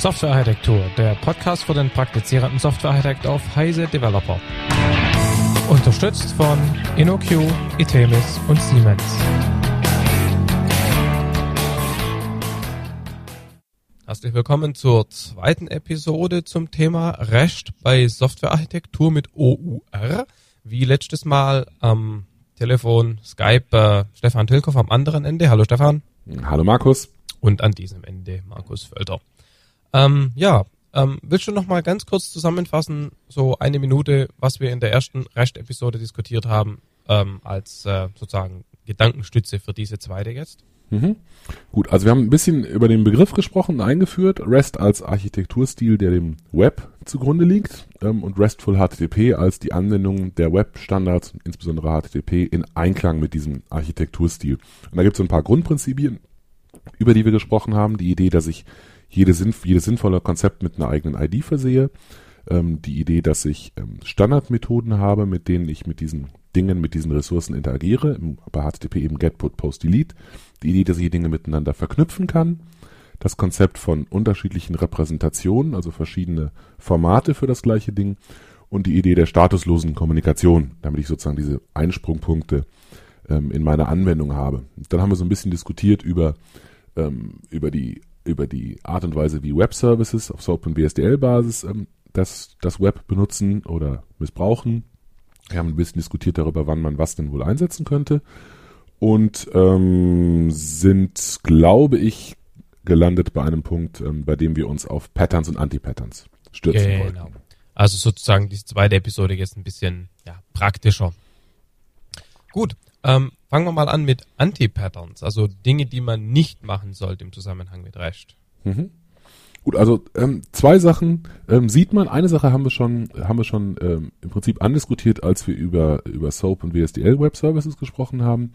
Softwarearchitektur, der Podcast für den praktizierenden Softwarearchitekt auf Heise Developer. Unterstützt von InnoQ, Itemis und Siemens. Herzlich willkommen zur zweiten Episode zum Thema REST bei Softwarearchitektur mit OUR. Wie letztes Mal am Telefon Skype äh, Stefan Tilkoff am anderen Ende. Hallo Stefan. Hallo Markus. Und an diesem Ende Markus Völter. Ähm, ja, ähm, willst du noch mal ganz kurz zusammenfassen, so eine Minute, was wir in der ersten Rest-Episode diskutiert haben, ähm, als äh, sozusagen Gedankenstütze für diese zweite jetzt? Mhm. Gut, also wir haben ein bisschen über den Begriff gesprochen eingeführt. REST als Architekturstil, der dem Web zugrunde liegt ähm, und RESTful HTTP als die Anwendung der Web-Standards, insbesondere HTTP, in Einklang mit diesem Architekturstil. Und da gibt es so ein paar Grundprinzipien, über die wir gesprochen haben. Die Idee, dass ich jede, sinn, jedes sinnvolle Konzept mit einer eigenen ID versehe. Ähm, die Idee, dass ich ähm, Standardmethoden habe, mit denen ich mit diesen Dingen, mit diesen Ressourcen interagiere. Bei HTTP eben Get, Put, Post, Delete. Die Idee, dass ich die Dinge miteinander verknüpfen kann. Das Konzept von unterschiedlichen Repräsentationen, also verschiedene Formate für das gleiche Ding. Und die Idee der statuslosen Kommunikation, damit ich sozusagen diese Einsprungpunkte ähm, in meiner Anwendung habe. Dann haben wir so ein bisschen diskutiert über, ähm, über die über die Art und Weise, wie Web-Services auf SOAP und BSDL-Basis ähm, das, das Web benutzen oder missbrauchen. Wir haben ein bisschen diskutiert darüber, wann man was denn wohl einsetzen könnte. Und ähm, sind, glaube ich, gelandet bei einem Punkt, ähm, bei dem wir uns auf Patterns und Anti-Patterns stürzen genau. wollten. Also sozusagen diese zweite Episode jetzt ein bisschen ja, praktischer. Gut, ähm, fangen wir mal an mit Anti-Patterns, also Dinge, die man nicht machen sollte im Zusammenhang mit REST. Mhm. Gut, also ähm, zwei Sachen ähm, sieht man. Eine Sache haben wir schon, haben wir schon ähm, im Prinzip andiskutiert, als wir über über SOAP und WSDL Web Services gesprochen haben,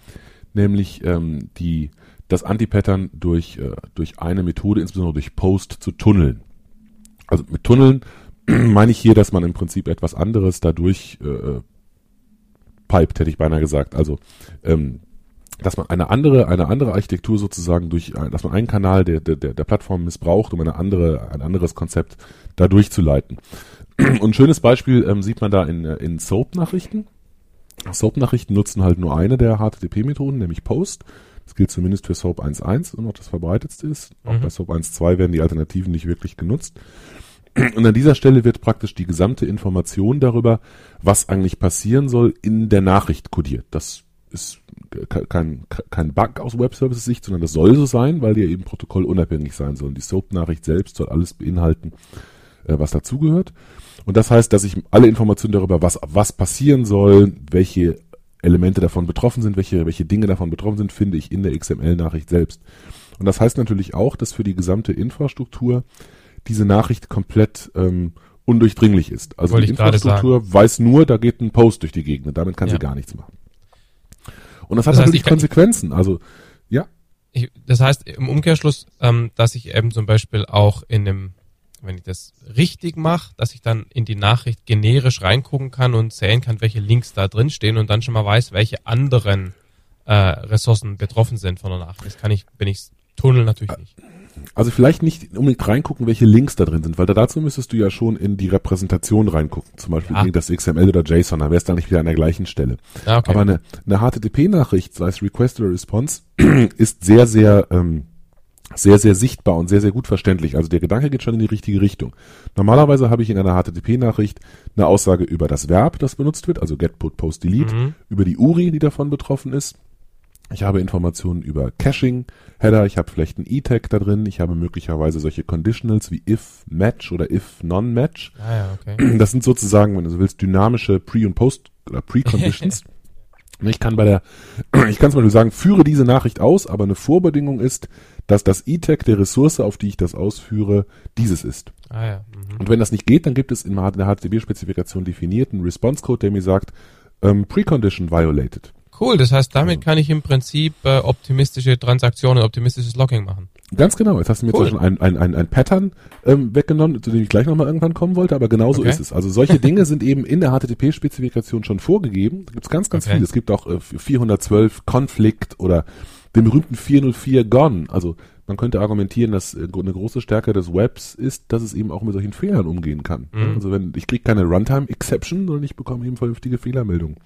nämlich ähm, die das Anti-Pattern durch äh, durch eine Methode, insbesondere durch Post, zu tunneln. Also mit Tunneln meine ich hier, dass man im Prinzip etwas anderes dadurch äh, piped, hätte ich beinahe gesagt. Also ähm, dass man eine andere, eine andere Architektur sozusagen durch, dass man einen Kanal der, der, der Plattform missbraucht, um eine andere, ein anderes Konzept da durchzuleiten. Und ein schönes Beispiel ähm, sieht man da in, in SOAP-Nachrichten. SOAP-Nachrichten nutzen halt nur eine der HTTP-Methoden, nämlich Post. Das gilt zumindest für SOAP 1.1 und noch das verbreitetste ist. Auch mhm. bei SOAP 1.2 werden die Alternativen nicht wirklich genutzt. Und an dieser Stelle wird praktisch die gesamte Information darüber, was eigentlich passieren soll, in der Nachricht kodiert. Das ist kein, kein Bug aus Web-Services-Sicht, sondern das soll so sein, weil die ja eben protokollunabhängig sein sollen. Die SOAP-Nachricht selbst soll alles beinhalten, äh, was dazugehört. Und das heißt, dass ich alle Informationen darüber, was, was passieren soll, welche Elemente davon betroffen sind, welche, welche Dinge davon betroffen sind, finde ich in der XML-Nachricht selbst. Und das heißt natürlich auch, dass für die gesamte Infrastruktur diese Nachricht komplett ähm, undurchdringlich ist. Also Wollte die Infrastruktur weiß nur, da geht ein Post durch die Gegend und damit kann ja. sie gar nichts machen. Und das hat das heißt, natürlich Konsequenzen. Also ja. Ich, das heißt im Umkehrschluss, ähm, dass ich eben zum Beispiel auch in einem, wenn ich das richtig mache, dass ich dann in die Nachricht generisch reingucken kann und sehen kann, welche Links da drin stehen und dann schon mal weiß, welche anderen äh, Ressourcen betroffen sind von der Nachricht. Das kann ich, wenn ich Tunnel natürlich nicht. Also vielleicht nicht unbedingt reingucken, welche Links da drin sind, weil da dazu müsstest du ja schon in die Repräsentation reingucken. Zum Beispiel ja. das XML oder JSON, dann wärst du nicht wieder an der gleichen Stelle. Ja, okay. Aber eine, eine HTTP-Nachricht, sei es Request oder Response, ist sehr, sehr, ähm, sehr, sehr sichtbar und sehr, sehr gut verständlich. Also der Gedanke geht schon in die richtige Richtung. Normalerweise habe ich in einer HTTP-Nachricht eine Aussage über das Verb, das benutzt wird, also get, put, post, delete, mhm. über die URI, die davon betroffen ist, ich habe Informationen über Caching, Header, ich habe vielleicht ein E-Tag da drin, ich habe möglicherweise solche Conditionals wie if match oder if non-match. Ah, ja, okay. Das sind sozusagen, wenn du so willst, dynamische Pre- und Post- oder Pre-Conditions. ich kann bei der, ich kann zum Beispiel sagen, führe diese Nachricht aus, aber eine Vorbedingung ist, dass das E-Tag der Ressource, auf die ich das ausführe, dieses ist. Ah, ja. Mhm. Und wenn das nicht geht, dann gibt es in der HTTP-Spezifikation definierten Response-Code, der mir sagt, ähm, Precondition violated. Cool, das heißt, damit kann ich im Prinzip äh, optimistische Transaktionen, optimistisches Logging machen. Ganz genau. Jetzt hast du mir cool. schon ein, ein, ein, ein Pattern ähm, weggenommen, zu dem ich gleich nochmal irgendwann kommen wollte, aber genauso okay. ist es. Also solche Dinge sind eben in der HTTP-Spezifikation schon vorgegeben. Da gibt's ganz, ganz okay. viele. Es gibt auch äh, 412 Conflict oder den berühmten 404 Gone. Also man könnte argumentieren, dass äh, eine große Stärke des Webs ist, dass es eben auch mit solchen Fehlern umgehen kann. Mhm. Also wenn ich kriege keine Runtime-Exception, sondern ich bekomme eben vernünftige Fehlermeldungen,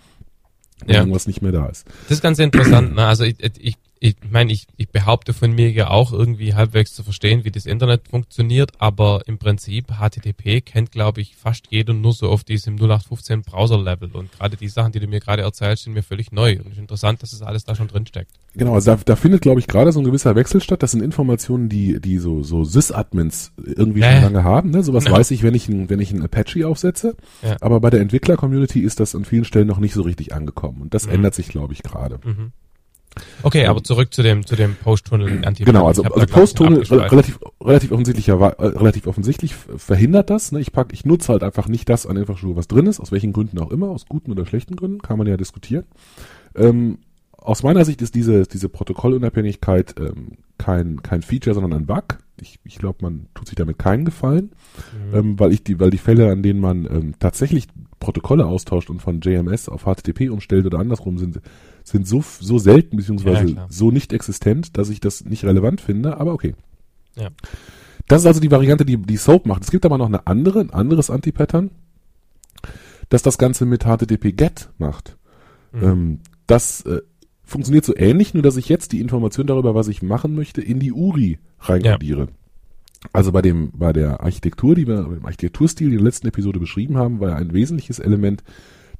wenn Ja. irgendwas nicht mehr da ist. Das ist ganz interessant. Ne? Also ich, ich, ich meine, ich, ich behaupte von mir ja auch irgendwie halbwegs zu verstehen, wie das Internet funktioniert, aber im Prinzip HTTP kennt, glaube ich, fast jeder nur so auf diesem 0815 Browser-Level. Und gerade die Sachen, die du mir gerade erzählst, sind mir völlig neu. Und es ist interessant, dass es alles da schon drin steckt. Genau, also da, da findet, glaube ich, gerade so ein gewisser Wechsel statt. Das sind Informationen, die, die so, so Sys-Admins irgendwie Ja, schon lange haben. Ne? Sowas weiß ich, wenn ich, ein, wenn ich ein Apache aufsetze. Ja. Aber bei der Entwickler-Community ist das an vielen Stellen noch nicht so richtig angekommen. Und das Mhm. ändert sich, glaube ich, gerade. Okay, aber zurück zu dem, zu dem Post-Tunnel anti Genau, also, also Post-Tunnel relativ, relativ offensichtlicher, äh, relativ offensichtlich verhindert das. Ne? Ich pack, ich nutze halt einfach nicht das an Infrastruktur, was drin ist, aus welchen Gründen auch immer, aus guten oder schlechten Gründen, kann man ja diskutieren. Ähm, aus meiner Sicht ist diese, diese Protokollunabhängigkeit ähm, kein, kein Feature, sondern ein Bug. Ich, ich glaube, man tut sich damit keinen Gefallen, Mhm. ähm, weil ich die, weil die Fälle, an denen man ähm, tatsächlich Protokolle austauscht und von JMS auf HTTP umstellt oder andersrum sind, sind so, so selten beziehungsweise Ja, so nicht existent, dass ich das nicht relevant finde, aber okay. Ja. Das ist also die Variante, die, die Soap macht. Es gibt aber noch eine andere, ein anderes Anti-Pattern, das das Ganze mit HTTP-GET macht. Mhm. Ähm, das äh, funktioniert so ähnlich, nur dass ich jetzt die Information darüber, was ich machen möchte, in die URI reinkodiere. Also bei dem, bei der Architektur, die wir, im Architekturstil, wir in der letzten Episode beschrieben haben, war ja ein wesentliches Element,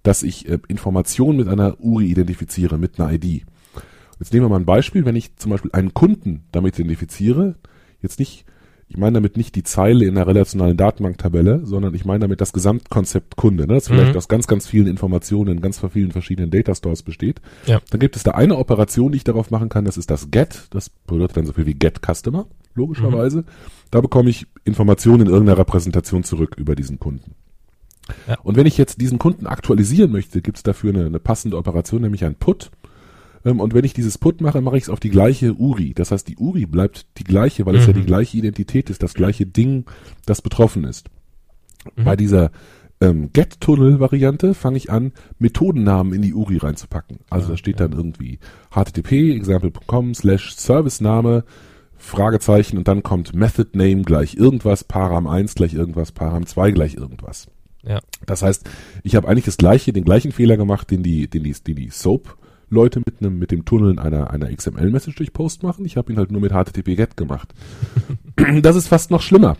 dass ich äh, Informationen mit einer URI identifiziere, mit einer ID. Jetzt nehmen wir mal ein Beispiel, wenn ich zum Beispiel einen Kunden damit identifiziere, jetzt nicht, ich meine damit nicht die Zeile in der relationalen Datenbanktabelle, sondern ich meine damit das Gesamtkonzept Kunde, ne, das vielleicht Mhm. aus ganz, ganz vielen Informationen in ganz vielen verschiedenen Datastores besteht. Ja. Dann gibt es da eine Operation, die ich darauf machen kann, das ist das GET, das bedeutet dann so viel wie GET Customer, logischerweise. Da bekomme ich Informationen in irgendeiner Repräsentation zurück über diesen Kunden. Ja. Und wenn ich jetzt diesen Kunden aktualisieren möchte, gibt es dafür eine, eine passende Operation, nämlich ein Put. Ähm, Und wenn ich dieses Put mache, mache ich es auf die gleiche URI. Das heißt, die URI bleibt die gleiche, weil es ja Mhm. die gleiche Identität ist, das gleiche Ding, das betroffen ist. Mhm. Bei dieser ähm, Get-Tunnel-Variante fange ich an, Methodennamen in die URI reinzupacken. Also Ah, da steht dann irgendwie http example.com slash Servicename Fragezeichen und dann kommt Method Name gleich irgendwas, Param 1 gleich irgendwas, Param 2 gleich irgendwas. Ja. Das heißt, ich habe eigentlich das gleiche, den gleichen Fehler gemacht, den die, den die, den die Soap Leute mit einem, mit dem Tunneln einer, einer XML-Message durch Post machen. Ich habe ihn halt nur mit HTTP GET gemacht. das ist fast noch schlimmer.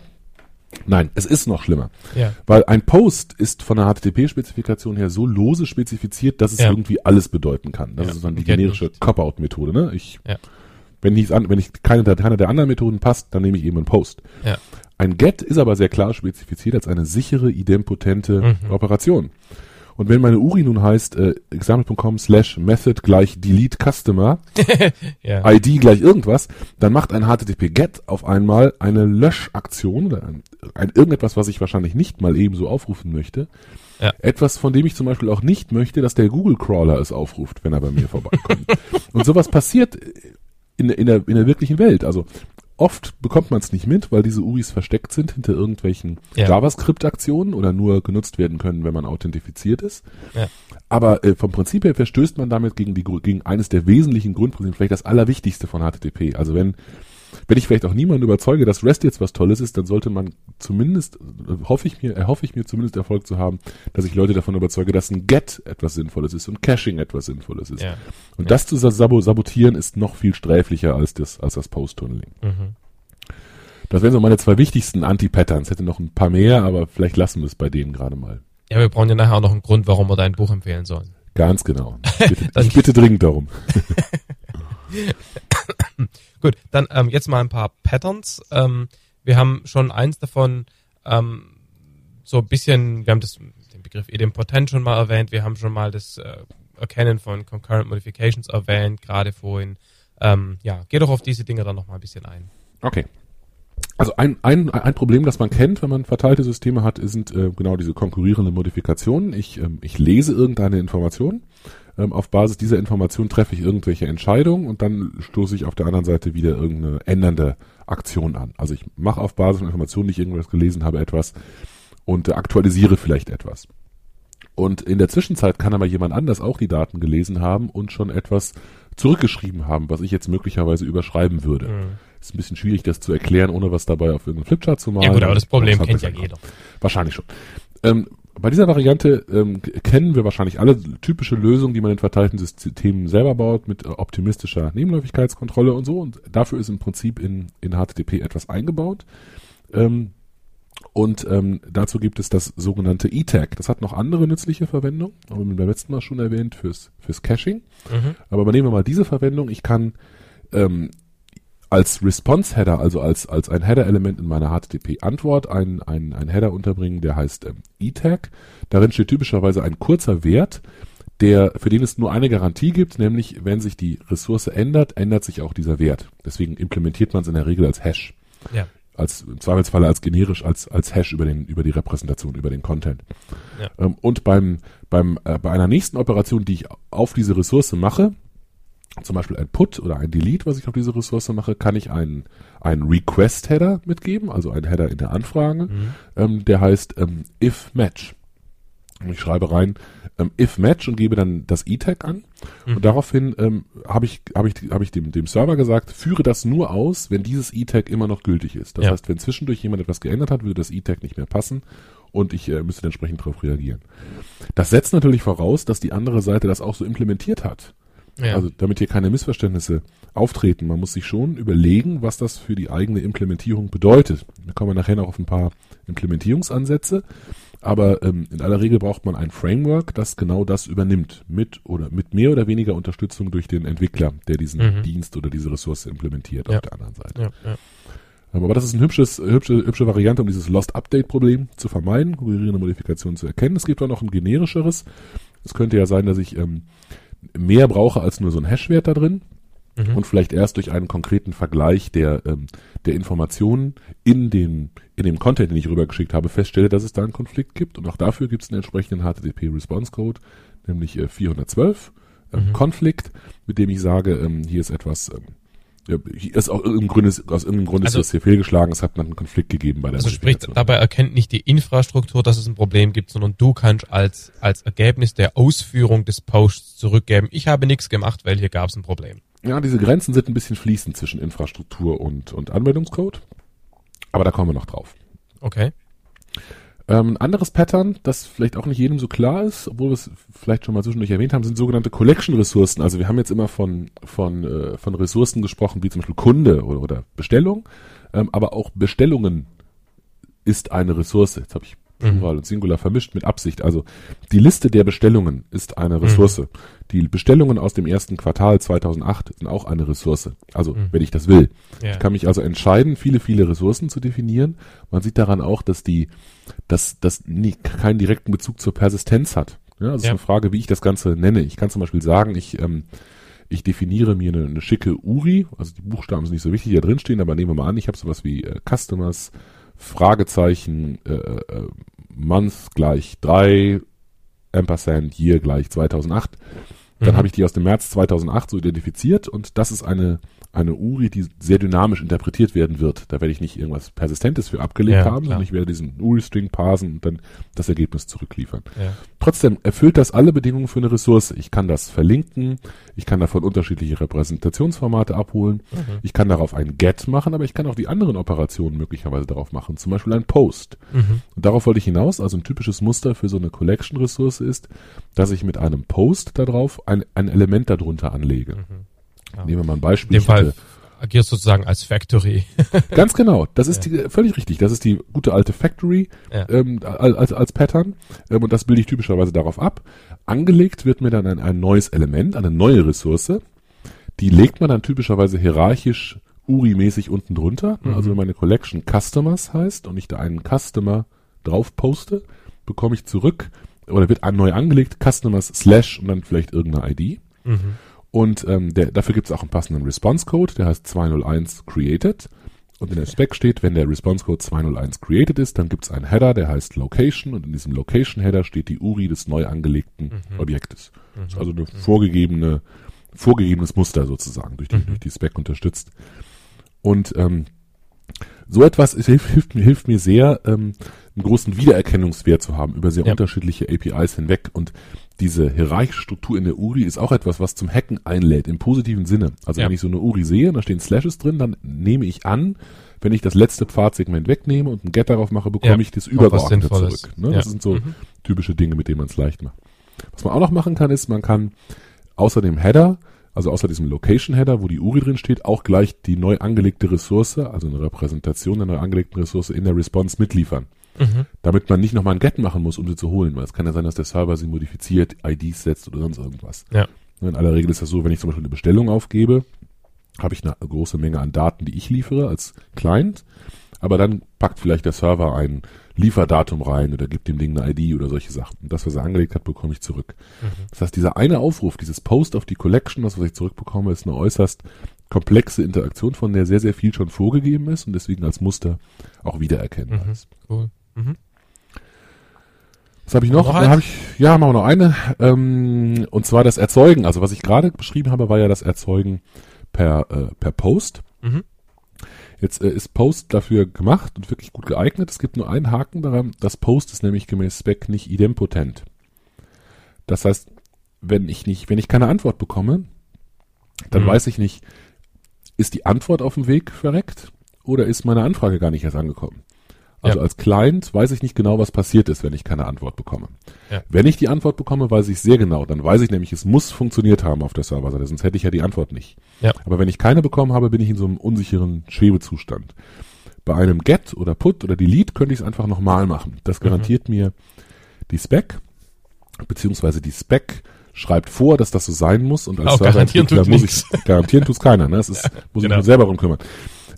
Nein, es ist noch schlimmer. Ja. Weil ein Post ist von der HTTP-Spezifikation her so lose spezifiziert, dass es Ja. irgendwie alles bedeuten kann. Das Ja, ist dann die generische. Cop-Out-Methode. Ne? Ich. Wenn nicht an, wenn ich keine, der- keine der anderen Methoden passt, dann nehme ich eben einen Post. Ein Get ist aber sehr klar spezifiziert als eine sichere, idempotente Mhm. Operation. Und wenn meine URI nun heißt, äh, example.com slash method gleich delete customer, Ja. ID gleich irgendwas, dann macht ein HTTP GET auf einmal eine Löschaktion oder ein, ein irgendetwas, was ich wahrscheinlich nicht mal ebenso aufrufen möchte. Ja. Etwas, von dem ich zum Beispiel auch nicht möchte, dass der Google Crawler es aufruft, wenn er bei mir vorbeikommt. Und sowas passiert in, in, der, in der wirklichen Welt. Also oft bekommt man es nicht mit, weil diese URIs versteckt sind hinter irgendwelchen Ja. JavaScript-Aktionen oder nur genutzt werden können, wenn man authentifiziert ist. Ja. Aber äh, vom Prinzip her verstößt man damit gegen, die, gegen eines der wesentlichen Grundprinzipien, vielleicht das allerwichtigste von HTTP. Also wenn, wenn ich vielleicht auch niemanden überzeuge, dass REST jetzt was Tolles ist, dann sollte man zumindest, hoffe ich mir, erhoffe ich mir zumindest Erfolg zu haben, dass ich Leute davon überzeuge, dass ein GET etwas Sinnvolles ist und Caching etwas Sinnvolles ist. ja. Und Ja. das zu sabo sabotieren ist noch viel sträflicher als das, als das Post-Tunneling. Mhm. Das wären so meine zwei wichtigsten Anti-Patterns. Hätte noch ein paar mehr, aber vielleicht lassen wir es bei denen gerade mal. Ja, wir brauchen ja nachher auch noch einen Grund, warum wir dein Buch empfehlen sollen. Ganz genau. Bitte, ich bitte dringend darum. Gut, dann ähm, jetzt mal ein paar Patterns. Ähm, wir haben schon eins davon ähm, so ein bisschen, wir haben das, den Begriff idempotent schon mal erwähnt, wir haben schon mal das äh, Erkennen von Concurrent Modifications erwähnt, gerade vorhin. Ähm, ja, geh doch auf diese Dinge dann noch mal ein bisschen ein. Okay. Also ein, ein, ein Problem, das man kennt, wenn man verteilte Systeme hat, sind äh, genau diese konkurrierenden Modifikationen. Ich, ähm, ich lese irgendeine Information. Ähm, auf Basis dieser Information treffe ich irgendwelche Entscheidungen und dann stoße ich auf der anderen Seite wieder irgendeine ändernde Aktion an. Also ich mache auf Basis von Informationen, die ich irgendwas gelesen habe, etwas und äh, aktualisiere vielleicht etwas. Und in der Zwischenzeit kann aber jemand anders auch die Daten gelesen haben und schon etwas zurückgeschrieben haben, was ich jetzt möglicherweise überschreiben würde. Mhm. Ist ein bisschen schwierig, das zu erklären, ohne was dabei auf irgendeinem Flipchart zu malen. Ja gut, aber das Problem kennt ja jeder. Wahrscheinlich schon. Ähm, bei dieser Variante ähm, kennen wir wahrscheinlich alle typische Lösungen, die man in verteilten Systemen selber baut, mit optimistischer Nebenläufigkeitskontrolle und so. Und dafür ist im Prinzip in, in HTTP etwas eingebaut. Ähm, und ähm, dazu gibt es das sogenannte E-Tag. Das hat noch andere nützliche Verwendungen, haben wir beim letzten Mal schon erwähnt, fürs, fürs Caching. Mhm. Aber übernehmen wir mal diese Verwendung. Ich kann ähm, als Response-Header, also als, als ein Header-Element in meiner HTTP-Antwort, ein, ein, ein Header unterbringen, der heißt ähm, E-Tag. Darin steht typischerweise ein kurzer Wert, der, für den es nur eine Garantie gibt, nämlich wenn sich die Ressource ändert, ändert sich auch dieser Wert. Deswegen implementiert man es in der Regel als Hash. Ja als im Zweifelsfalle als generisch als als Hash über den über die Repräsentation über den Content. Ja. Ähm, und beim beim äh, bei einer nächsten Operation, die ich auf diese Ressource mache, zum Beispiel ein Put oder ein Delete, was ich auf diese Ressource mache, kann ich einen einen Request Header mitgeben, also einen Header in der Anfrage, mhm. ähm, der heißt ähm, if match. Und ich schreibe rein ähm, if match und gebe dann das E-Tag an. Mhm. Und daraufhin ähm, habe ich, hab ich, hab ich dem, dem Server gesagt, führe das nur aus, wenn dieses E-Tag immer noch gültig ist. Das ja. heißt, wenn zwischendurch jemand etwas geändert hat, würde das E-Tag nicht mehr passen und ich äh, müsste entsprechend darauf reagieren. Das setzt natürlich voraus, dass die andere Seite das auch so implementiert hat. Ja. Also damit hier keine Missverständnisse auftreten. Man muss sich schon überlegen, was das für die eigene Implementierung bedeutet. Wir kommen nachher noch auf ein paar Implementierungsansätze. Aber ähm, in aller Regel braucht man ein Framework, das genau das übernimmt, mit oder mit mehr oder weniger Unterstützung durch den Entwickler, der diesen mhm. Dienst oder diese Ressource implementiert ja. auf der anderen Seite. Ja, ja. Ähm, aber das ist eine hübsche, hübsche Variante, um dieses Lost Update Problem zu vermeiden, konkurrierende Modifikationen zu erkennen. Es gibt auch noch ein generischeres. Es könnte ja sein, dass ich ähm, mehr brauche als nur so ein Hashwert da drin mhm. und vielleicht erst durch einen konkreten Vergleich der, ähm, der Informationen in dem, in dem Content, den ich rübergeschickt habe, feststelle, dass es da einen Konflikt gibt. Und auch dafür gibt es einen entsprechenden HTTP-Response-Code, nämlich äh, 412, äh, mhm. Konflikt, mit dem ich sage, ähm, hier ist etwas, ähm, ist auch im Grunde, aus irgendeinem Grund also, ist das hier fehlgeschlagen, es hat einen Konflikt gegeben bei der Also sprich, dabei erkennt nicht die Infrastruktur, dass es ein Problem gibt, sondern du kannst als, als Ergebnis der Ausführung des Posts zurückgeben, ich habe nichts gemacht, weil hier gab es ein Problem. Ja, diese Grenzen sind ein bisschen fließend zwischen Infrastruktur und, und Anwendungscode. Aber da kommen wir noch drauf. Okay. Ähm, ein anderes Pattern, das vielleicht auch nicht jedem so klar ist, obwohl wir es vielleicht schon mal zwischendurch erwähnt haben, sind sogenannte Collection-Ressourcen. Also wir haben jetzt immer von, von, äh, von Ressourcen gesprochen, wie zum Beispiel Kunde oder, oder Bestellung, ähm, aber auch Bestellungen ist eine Ressource. Jetzt habe ich Plural mhm. und Singular vermischt mit Absicht. Also die Liste der Bestellungen ist eine Ressource. Mhm. Die Bestellungen aus dem ersten Quartal 2008 sind auch eine Ressource. Also mhm. wenn ich das will. Ja. Ich kann mich also entscheiden, viele, viele Ressourcen zu definieren. Man sieht daran auch, dass die, dass das keinen direkten Bezug zur Persistenz hat. Ja, also ja. ist eine Frage, wie ich das Ganze nenne. Ich kann zum Beispiel sagen, ich ähm, ich definiere mir eine, eine schicke URI, also die Buchstaben sind nicht so wichtig, die da drin stehen, aber nehmen wir mal an, ich habe sowas wie äh, Customers, Fragezeichen, äh, äh, Month gleich 3, Ampersand Year gleich 2008. Dann mhm. habe ich die aus dem März 2008 so identifiziert und das ist eine eine URI, die sehr dynamisch interpretiert werden wird. Da werde ich nicht irgendwas Persistentes für abgelegt ja, haben, sondern ich werde diesen URI-String parsen und dann das Ergebnis zurückliefern. Ja. Trotzdem erfüllt das alle Bedingungen für eine Ressource. Ich kann das verlinken, ich kann davon unterschiedliche Repräsentationsformate abholen, mhm. ich kann darauf ein GET machen, aber ich kann auch die anderen Operationen möglicherweise darauf machen, zum Beispiel ein POST. Mhm. Und darauf wollte ich hinaus, also ein typisches Muster für so eine Collection-Ressource ist, dass ich mit einem POST darauf ein, ein Element darunter anlege. Mhm. Ja. Nehmen wir mal ein Beispiel. In dem Fall agierst sozusagen als Factory. Ganz genau. Das ist ja. die, völlig richtig. Das ist die gute alte Factory ja. ähm, als, als Pattern. Ähm, und das bilde ich typischerweise darauf ab. Angelegt wird mir dann ein, ein neues Element, eine neue Ressource. Die legt man dann typischerweise hierarchisch URI-mäßig unten drunter. Mhm. Also wenn meine Collection Customers heißt und ich da einen Customer drauf poste, bekomme ich zurück oder wird neu angelegt Customers slash und dann vielleicht irgendeine ID. Mhm. Und ähm, der, dafür gibt es auch einen passenden Response-Code, der heißt 201 created. Und in der Spec steht, wenn der Response-Code 201 created ist, dann gibt es einen Header, der heißt Location. Und in diesem Location-Header steht die URI des neu angelegten mhm. Objektes. Mhm. Das ist also eine vorgegebene, vorgegebenes Muster sozusagen, durch die, mhm. durch die Spec unterstützt. Und ähm, so etwas hilft, hilft, mir, hilft mir sehr, ähm, einen großen Wiedererkennungswert zu haben über sehr Ja. unterschiedliche APIs hinweg. Und diese hierarchische Struktur in der URI ist auch etwas, was zum Hacken einlädt, im positiven Sinne. Also Ja. wenn ich so eine URI sehe, da stehen Slashes drin, dann nehme ich an, wenn ich das letzte Pfadsegment wegnehme und ein Get darauf mache, bekomme Ja, ich das Übergeordnete zurück. Ne? Das sind so Mhm. typische Dinge, mit denen man es leicht macht. Was man auch noch machen kann, ist, man kann außer dem Header, also außer diesem Location Header, wo die URI drin steht, auch gleich die neu angelegte Ressource, also eine Repräsentation der neu angelegten Ressource in der Response mitliefern. Mhm. Damit man nicht nochmal ein Get machen muss, um sie zu holen, weil es kann ja sein, dass der Server sie modifiziert, IDs setzt oder sonst irgendwas. Ja. In aller Regel ist das so, wenn ich zum Beispiel eine Bestellung aufgebe, habe ich eine große Menge an Daten, die ich liefere als Client, aber dann packt vielleicht der Server ein Lieferdatum rein oder gibt dem Ding eine ID oder solche Sachen. Und das, was er angelegt hat, bekomme ich zurück. Das heißt, dieser eine Aufruf, dieses Post auf die Collection, das, was ich zurückbekomme, ist eine äußerst komplexe Interaktion, von der sehr, sehr viel schon vorgegeben ist und deswegen als Muster auch wiedererkennbar Mhm. ist. Cool. Mhm. Was habe ich noch? Noch Da habe ich, ja, machen wir noch eine. Ähm, und zwar das Erzeugen. Also was ich gerade beschrieben habe, war ja das Erzeugen per, äh, per Post. Mhm. Jetzt äh, ist Post dafür gemacht und wirklich gut geeignet. Es gibt nur einen Haken daran. Das Post ist nämlich gemäß Spec nicht idempotent. Das heißt, wenn ich nicht, wenn ich keine Antwort bekomme, dann Mhm. weiß ich nicht, ist die Antwort auf dem Weg verreckt oder ist meine Anfrage gar nicht erst angekommen? Also Ja. als Client weiß ich nicht genau, was passiert ist, wenn ich keine Antwort bekomme. Ja. Wenn ich die Antwort bekomme, weiß ich sehr genau. Dann weiß ich nämlich, es muss funktioniert haben auf der Serverseite, sonst hätte ich ja die Antwort nicht. Ja. Aber wenn ich keine bekommen habe, bin ich in so einem unsicheren Schwebezustand. Bei einem Get oder Put oder Delete könnte ich es einfach nochmal machen. Das garantiert mir die Spec, beziehungsweise die Spec schreibt vor, dass das so sein muss und als Serverentwickler tut muss ich, garantieren tut's keiner, ne? Das ist, muss ich genau. mich selber drum kümmern.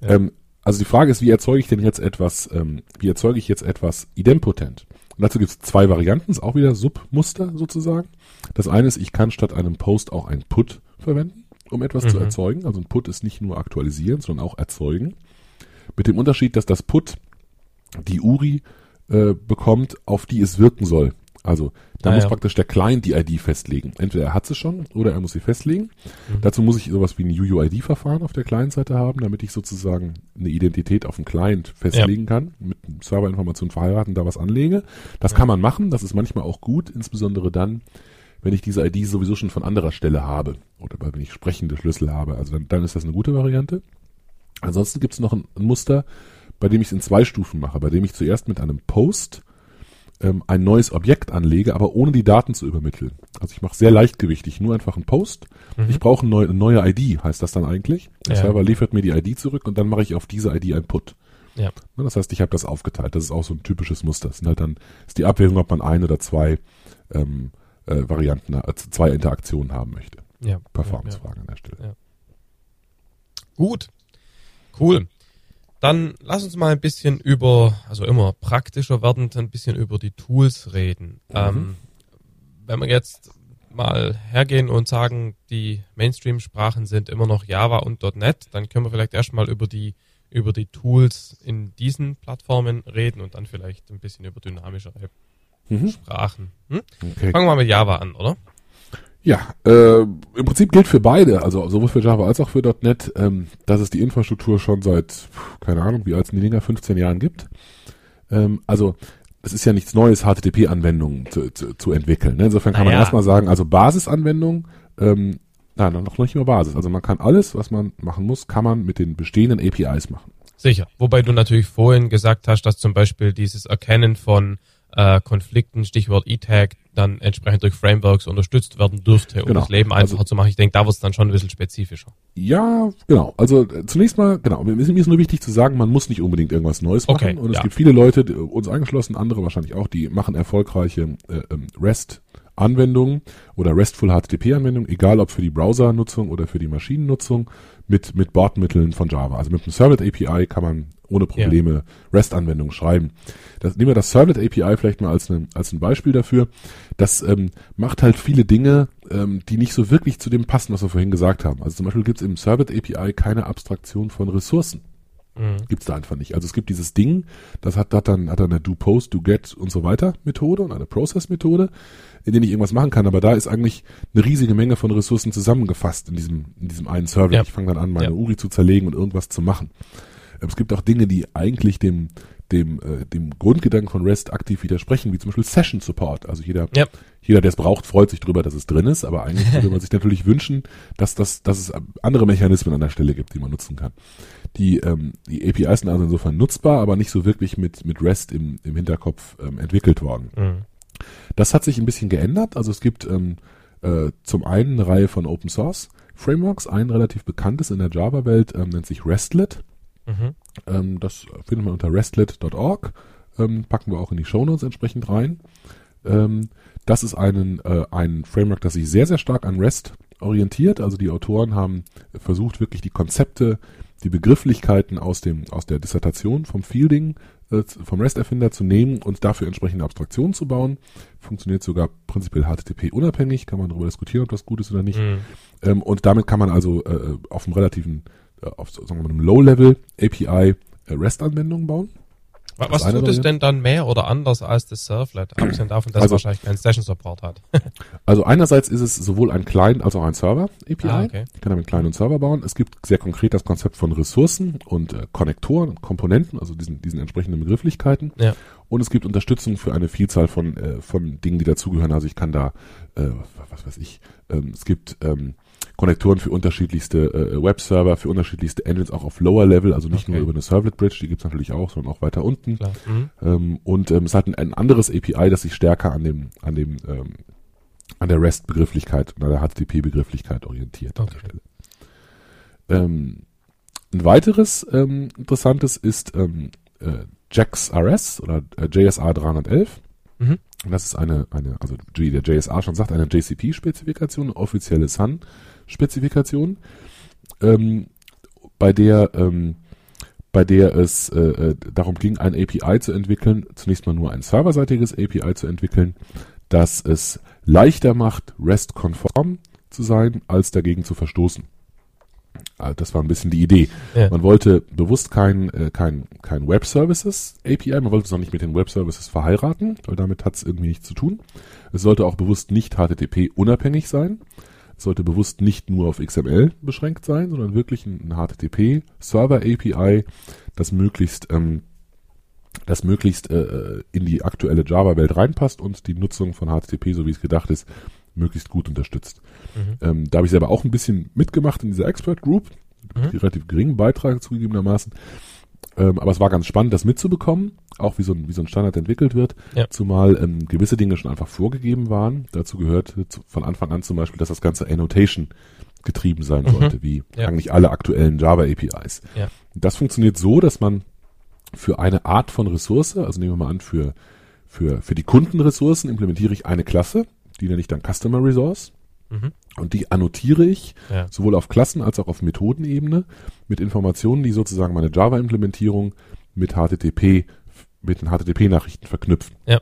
Ähm, also die Frage ist, wie erzeuge ich denn jetzt etwas, ähm, wie erzeuge ich jetzt etwas idempotent? Und dazu gibt es zwei Varianten, ist auch wieder Submuster sozusagen. Das eine ist, ich kann statt einem Post auch ein Put verwenden, um etwas zu Mhm. erzeugen. Also ein Put ist nicht nur aktualisieren, sondern auch erzeugen. Mit dem Unterschied, dass das Put die URI äh, bekommt, auf die es wirken soll. Also da Ah, muss ja. praktisch der Client die ID festlegen. Entweder er hat sie schon oder er muss sie festlegen. Dazu muss ich sowas wie ein UUID-Verfahren auf der Client-Seite haben, damit ich sozusagen eine Identität auf dem Client festlegen kann, mit Serverinformationen verheiraten, da was anlege. Das kann man machen, das ist manchmal auch gut, insbesondere dann, wenn ich diese ID sowieso schon von anderer Stelle habe oder wenn ich sprechende Schlüssel habe. Also dann, dann ist das eine gute Variante. Ansonsten gibt es noch ein, ein Muster, bei dem ich es in zwei Stufen mache, bei dem ich zuerst mit einem Post ähm, ein neues Objekt anlege, aber ohne die Daten zu übermitteln. Also ich mache sehr leichtgewichtig, nur einfach einen Post. Mhm. Ich brauche eine neue, eine neue ID, heißt das dann eigentlich. Der Ja. Server liefert mir die ID zurück und dann mache ich auf diese ID ein Put. Ja. Das heißt, ich habe das aufgeteilt. Das ist auch so ein typisches Muster. Das sind halt dann ist die Abwägung, ob man ein oder zwei ähm, äh, Varianten, äh, zwei Interaktionen haben möchte. Ja. Performance-Frage an der Stelle. Gut. Cool. Dann lass uns mal ein bisschen über, also immer praktischer werdend, ein bisschen über die Tools reden. Mhm. Ähm, wenn wir jetzt mal hergehen und sagen, die Mainstream-Sprachen sind immer noch Java und .NET, dann können wir vielleicht erstmal über die über die Tools in diesen Plattformen reden und dann vielleicht ein bisschen über dynamischere Mhm. Sprachen. Hm? Okay. Fangen wir mal mit Java an, oder? Ja, äh, im Prinzip gilt für beide, also sowohl für Java als auch für .NET, ähm, dass es die Infrastruktur schon seit, keine Ahnung, wie alt sind die Dinger, 15 Jahren gibt. Ähm, also es ist ja nichts Neues, HTTP-Anwendungen zu, zu, zu entwickeln. Ne? Insofern kann man Naja. erstmal sagen, also Basisanwendungen, ähm, nein, noch nicht nur Basis. Also man kann alles, was man machen muss, kann man mit den bestehenden APIs machen. Sicher. Wobei du natürlich vorhin gesagt hast, dass zum Beispiel dieses Erkennen von äh, Konflikten, Stichwort E-Tag, dann entsprechend durch Frameworks unterstützt werden dürfte, um Genau. das Leben einfacher Also- zu machen. Ich denke, da wird es dann schon ein bisschen spezifischer. Ja, genau. Also äh, zunächst mal, genau, mir ist, nur wichtig zu sagen, man muss nicht unbedingt irgendwas Neues machen. Okay, und es ja. gibt viele Leute, die, uns eingeschlossen, andere wahrscheinlich auch, die machen erfolgreiche äh, ähm, REST-Anwendungen oder RESTful HTTP-Anwendungen, egal ob für die Browser-Nutzung oder für die Maschinennutzung, mit, mit Bordmitteln von Java. Also mit einem Servlet API kann man ohne Probleme REST-Anwendungen schreiben. Das, nehmen wir das Servlet API vielleicht mal als, eine, als ein Beispiel dafür. Das ähm, macht halt viele Dinge, ähm, die nicht so wirklich zu dem passen, was wir vorhin gesagt haben. Also zum Beispiel gibt es im Servlet API keine Abstraktion von Ressourcen. Mhm. Gibt's da einfach nicht. Also es gibt dieses Ding, das hat, hat dann hat dann eine do post, do get und so weiter Methode und eine Process Methode, in denen ich irgendwas machen kann. Aber da ist eigentlich eine riesige Menge von Ressourcen zusammengefasst in diesem in diesem einen Server. Ja. Ich fange dann an, meine Ja. URI zu zerlegen und irgendwas zu machen. Es gibt auch Dinge, die eigentlich dem dem, äh, dem Grundgedanken von REST aktiv widersprechen, wie zum Beispiel Session Support. Also jeder, Ja. jeder, der es braucht, freut sich drüber, dass es drin ist, aber eigentlich würde man sich natürlich wünschen, dass, das, dass es andere Mechanismen an der Stelle gibt, die man nutzen kann. Die, ähm, die APIs sind also insofern nutzbar, aber nicht so wirklich mit, mit REST im, im Hinterkopf ähm, entwickelt worden. Mhm. Das hat sich ein bisschen geändert. Also es gibt ähm, äh, zum einen eine Reihe von Open Source Frameworks. Ein relativ bekanntes in der Java-Welt ähm, nennt sich RESTlet. Mhm. Ähm, das findet man unter restlet.org. Ähm, packen wir auch in die Shownotes entsprechend rein. Ähm, das ist einen, äh, ein Framework, das sich sehr, sehr stark an REST orientiert. Also die Autoren haben versucht, wirklich die Konzepte, die Begrifflichkeiten aus dem, aus der Dissertation vom Fielding, äh, vom REST-Erfinder zu nehmen und dafür entsprechende Abstraktionen zu bauen. Funktioniert sogar prinzipiell HTTP-unabhängig, kann man darüber diskutieren, ob das gut ist oder nicht. Mhm. Ähm, und damit kann man also äh, auf einem relativen, auf sagen wir mal einem Low-Level API äh, REST-Anwendungen bauen. Was eine tut es denn dann mehr oder anders als das Servlet? Abgesehen davon, dass Also- es wahrscheinlich keinen Session Support hat. Also einerseits ist es sowohl ein Client als auch ein Server API. Ah, okay. Ich kann damit Client und Server bauen. Es gibt sehr konkret das Konzept von Ressourcen und äh, Konnektoren und Komponenten, also diesen, diesen entsprechenden Begrifflichkeiten. Ja. Und es gibt Unterstützung für eine Vielzahl von, äh, von Dingen, die dazugehören. Also ich kann da, äh, was weiß ich, ähm, es gibt ähm, Konnektoren für unterschiedlichste äh, Webserver, für unterschiedlichste Engines, auch auf Lower Level, also nicht Okay. nur über eine Servlet Bridge, die gibt's natürlich auch, sondern auch weiter unten. Mhm. Ähm, und ähm, es hat ein, ein anderes API, das sich stärker an dem, an dem, ähm, an der REST-Begrifflichkeit und an der HTTP-Begrifflichkeit orientiert an der Okay. Stelle. Ähm, ein weiteres ähm, interessantes ist ähm, äh, JAX-RS oder äh, JSR 311. Mhm. Das ist eine, eine, also wie der JSR schon sagt, eine JCP-Spezifikation, offizielle Sun-Spezifikation, ähm, bei der ähm, bei der es äh, äh, darum ging, ein API zu entwickeln, zunächst mal nur ein serverseitiges API zu entwickeln, das es leichter macht, REST-konform zu sein, als dagegen zu verstoßen. Ah, Das war ein bisschen die Idee. Ja. Man wollte bewusst kein, äh, kein, kein Web Services API, man wollte es auch nicht mit den Web Services verheiraten, weil damit hat es irgendwie nichts zu tun. Es sollte auch bewusst nicht HTTP unabhängig sein. Es sollte bewusst nicht nur auf XML beschränkt sein, sondern wirklich ein, ein HTTP Server API, das möglichst ähm, das möglichst äh, in die aktuelle Java-Welt reinpasst und die Nutzung von HTTP, so wie es gedacht ist, möglichst gut unterstützt. Mhm. Ähm, da habe ich selber auch ein bisschen mitgemacht in dieser Expert Group, Mhm. die relativ geringen Beitrag zugegebenermaßen. Ähm, aber es war ganz spannend, das mitzubekommen, auch wie so ein, wie so ein Standard entwickelt wird, Ja. zumal ähm, gewisse Dinge schon einfach vorgegeben waren. Dazu gehört zu, von Anfang an zum Beispiel, dass das Ganze Annotation getrieben sein Mhm. sollte, wie Ja. eigentlich alle aktuellen Java APIs. Ja. Das funktioniert so, dass man für eine Art von Ressource, also nehmen wir mal an, für, für, für die Kundenressourcen implementiere ich eine Klasse, die nenne ich dann Customer Resource. Mhm. Und die annotiere ich Ja. sowohl auf Klassen- als auch auf Methodenebene mit Informationen, die sozusagen meine Java-Implementierung mit HTTP, mit den HTTP-Nachrichten verknüpfen. Ja.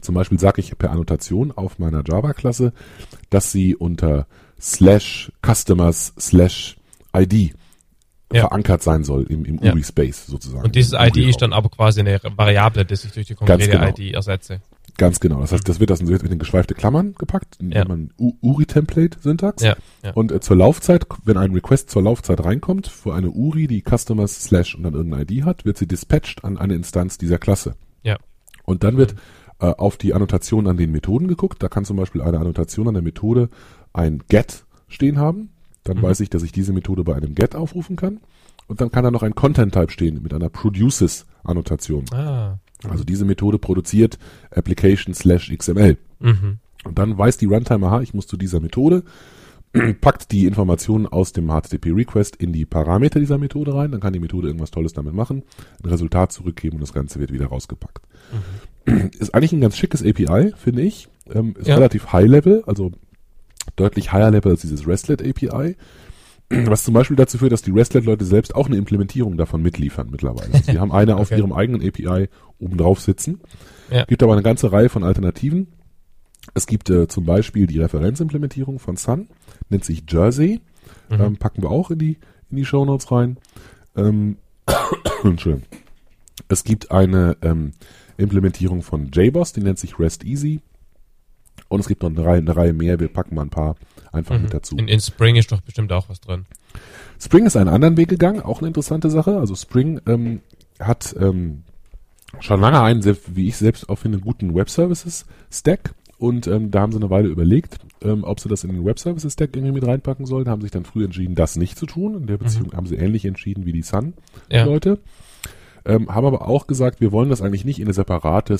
Zum Beispiel sage ich per Annotation auf meiner Java-Klasse, dass sie unter slash customers slash ID Ja. verankert sein soll im, im Ja. URI-Space sozusagen. Und dieses ID ist dann aber quasi eine Variable, die sich durch die konkrete genau. ID ersetze. Ganz genau. Das heißt, das wird, das wird in geschweifte Klammern gepackt, Ja. man URI-Template-Syntax. Ja, ja. Und äh, zur Laufzeit, wenn ein Request zur Laufzeit reinkommt, für eine URI, die Customers slash und dann irgendeine ID hat, wird sie dispatched an eine Instanz dieser Klasse. Ja. Und dann wird äh, auf die Annotation an den Methoden geguckt. Da kann zum Beispiel eine Annotation an der Methode ein get stehen haben. Dann Mhm. weiß ich, dass ich diese Methode bei einem get aufrufen kann. Und dann kann da noch ein Content-Type stehen mit einer produces-Annotation. Ah. Also diese Methode produziert Application slash XML. Mhm. Und dann weiß die Runtime, aha, ich muss zu dieser Methode, packt die Informationen aus dem HTTP-Request in die Parameter dieser Methode rein, dann kann die Methode irgendwas Tolles damit machen, ein Resultat zurückgeben und das Ganze wird wieder rausgepackt. Ist eigentlich ein ganz schickes API, finde ich. Ähm, ist Ja. relativ high-level, also deutlich higher level als dieses RESTlet API. Was zum Beispiel dazu führt, dass die RESTlet-Leute selbst auch eine Implementierung davon mitliefern mittlerweile. Also die haben eine auf Okay. ihrem eigenen API obendrauf sitzen. Ja. Gibt aber eine ganze Reihe von Alternativen. Es gibt äh, zum Beispiel die Referenzimplementierung von Sun, nennt sich Jersey. Mhm. Ähm, packen wir auch in die, in die Shownotes rein. Ähm, Entschuldigung. Es gibt eine ähm, Implementierung von JBoss, die nennt sich REST Easy. Und es gibt noch eine Reihe, eine Reihe mehr. Wir packen mal ein paar einfach Mhm. mit dazu. In, in Spring ist doch bestimmt auch was drin. Spring ist einen anderen Weg gegangen, auch eine interessante Sache. Also Spring ähm, hat ähm, schon lange einen, wie ich selbst auch finde, guten Web-Services-Stack. Und ähm, da haben sie eine Weile überlegt, ähm, ob sie das in den Web-Services-Stack irgendwie mit reinpacken sollen. Haben sich dann früh entschieden, das nicht zu tun. In der Beziehung haben sie ähnlich entschieden wie die Ja. Sun-Leute. Ähm, haben aber auch gesagt, wir wollen das eigentlich nicht in eine separate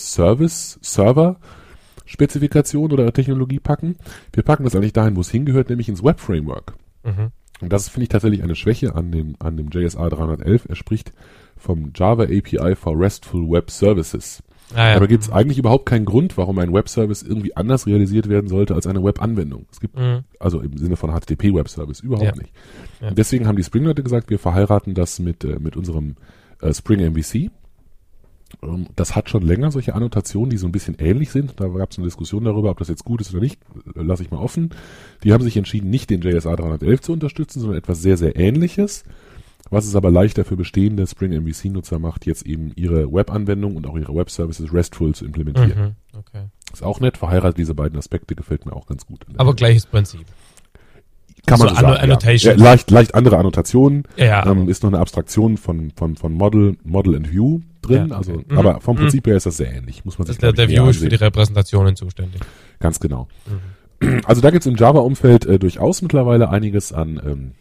Service-Server-Spezifikation oder Technologie packen. Wir packen das eigentlich dahin, wo es hingehört, nämlich ins Web-Framework. Mhm. Und das finde ich tatsächlich eine Schwäche an dem, an dem JSA 311. Er spricht vom Java API for RESTful Web Services. Ah, ja. Aber gibt es eigentlich überhaupt keinen Grund, warum ein Web-Service irgendwie anders realisiert werden sollte als eine Web-Anwendung. Es gibt, Mhm. also im Sinne von HTTP-Web-Service, überhaupt Ja. nicht. Ja. Deswegen haben die Spring-Leute gesagt, wir verheiraten das mit, äh, mit unserem äh, Spring MVC. Ähm, Das hat schon länger solche Annotationen, die so ein bisschen ähnlich sind. Da gab es eine Diskussion darüber, ob das jetzt gut ist oder nicht. Äh, Lasse ich mal offen. Die haben sich entschieden, nicht den JSA 311 zu unterstützen, sondern etwas sehr, sehr ähnliches. Was es aber leichter für bestehende Spring MVC-Nutzer macht, jetzt eben ihre Web-Anwendung und auch ihre Web-Services RESTful zu implementieren. Mhm. Okay. Ist auch nett, verheiratet diese beiden Aspekte, gefällt mir auch ganz gut. Aber gleiches Prinzip. Kann man so sagen, Anno- Annotation. Ja. Leicht, leicht andere Annotationen. Ja, ähm, ist noch eine Abstraktion von, von, von Model, Model and View drin. Ja, also. Mhm. aber vom Mhm. Prinzip her ist das sehr ähnlich. Muss man sich der, ich, der View ist für die. Repräsentationen zuständig. Ganz genau. Mhm. Also da gibt's im Java-Umfeld äh, durchaus mittlerweile einiges an, ähm,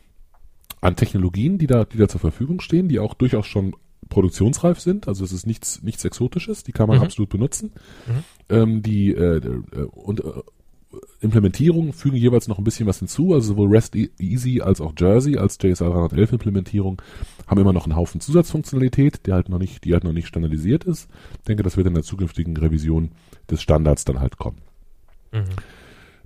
an Technologien, die da, die da zur Verfügung stehen, die auch durchaus schon produktionsreif sind. Also es ist nichts, nichts Exotisches, die kann man Mhm. absolut benutzen. Mhm. Ähm, die äh, äh, und äh, Implementierungen fügen jeweils noch ein bisschen was hinzu. Also sowohl REST E- Easy als auch Jersey als JSA 311 Implementierung haben immer noch einen Haufen Zusatzfunktionalität, der halt noch nicht, die halt noch nicht standardisiert ist. Ich denke, das wird in der zukünftigen Revision des Standards dann halt kommen. Mhm.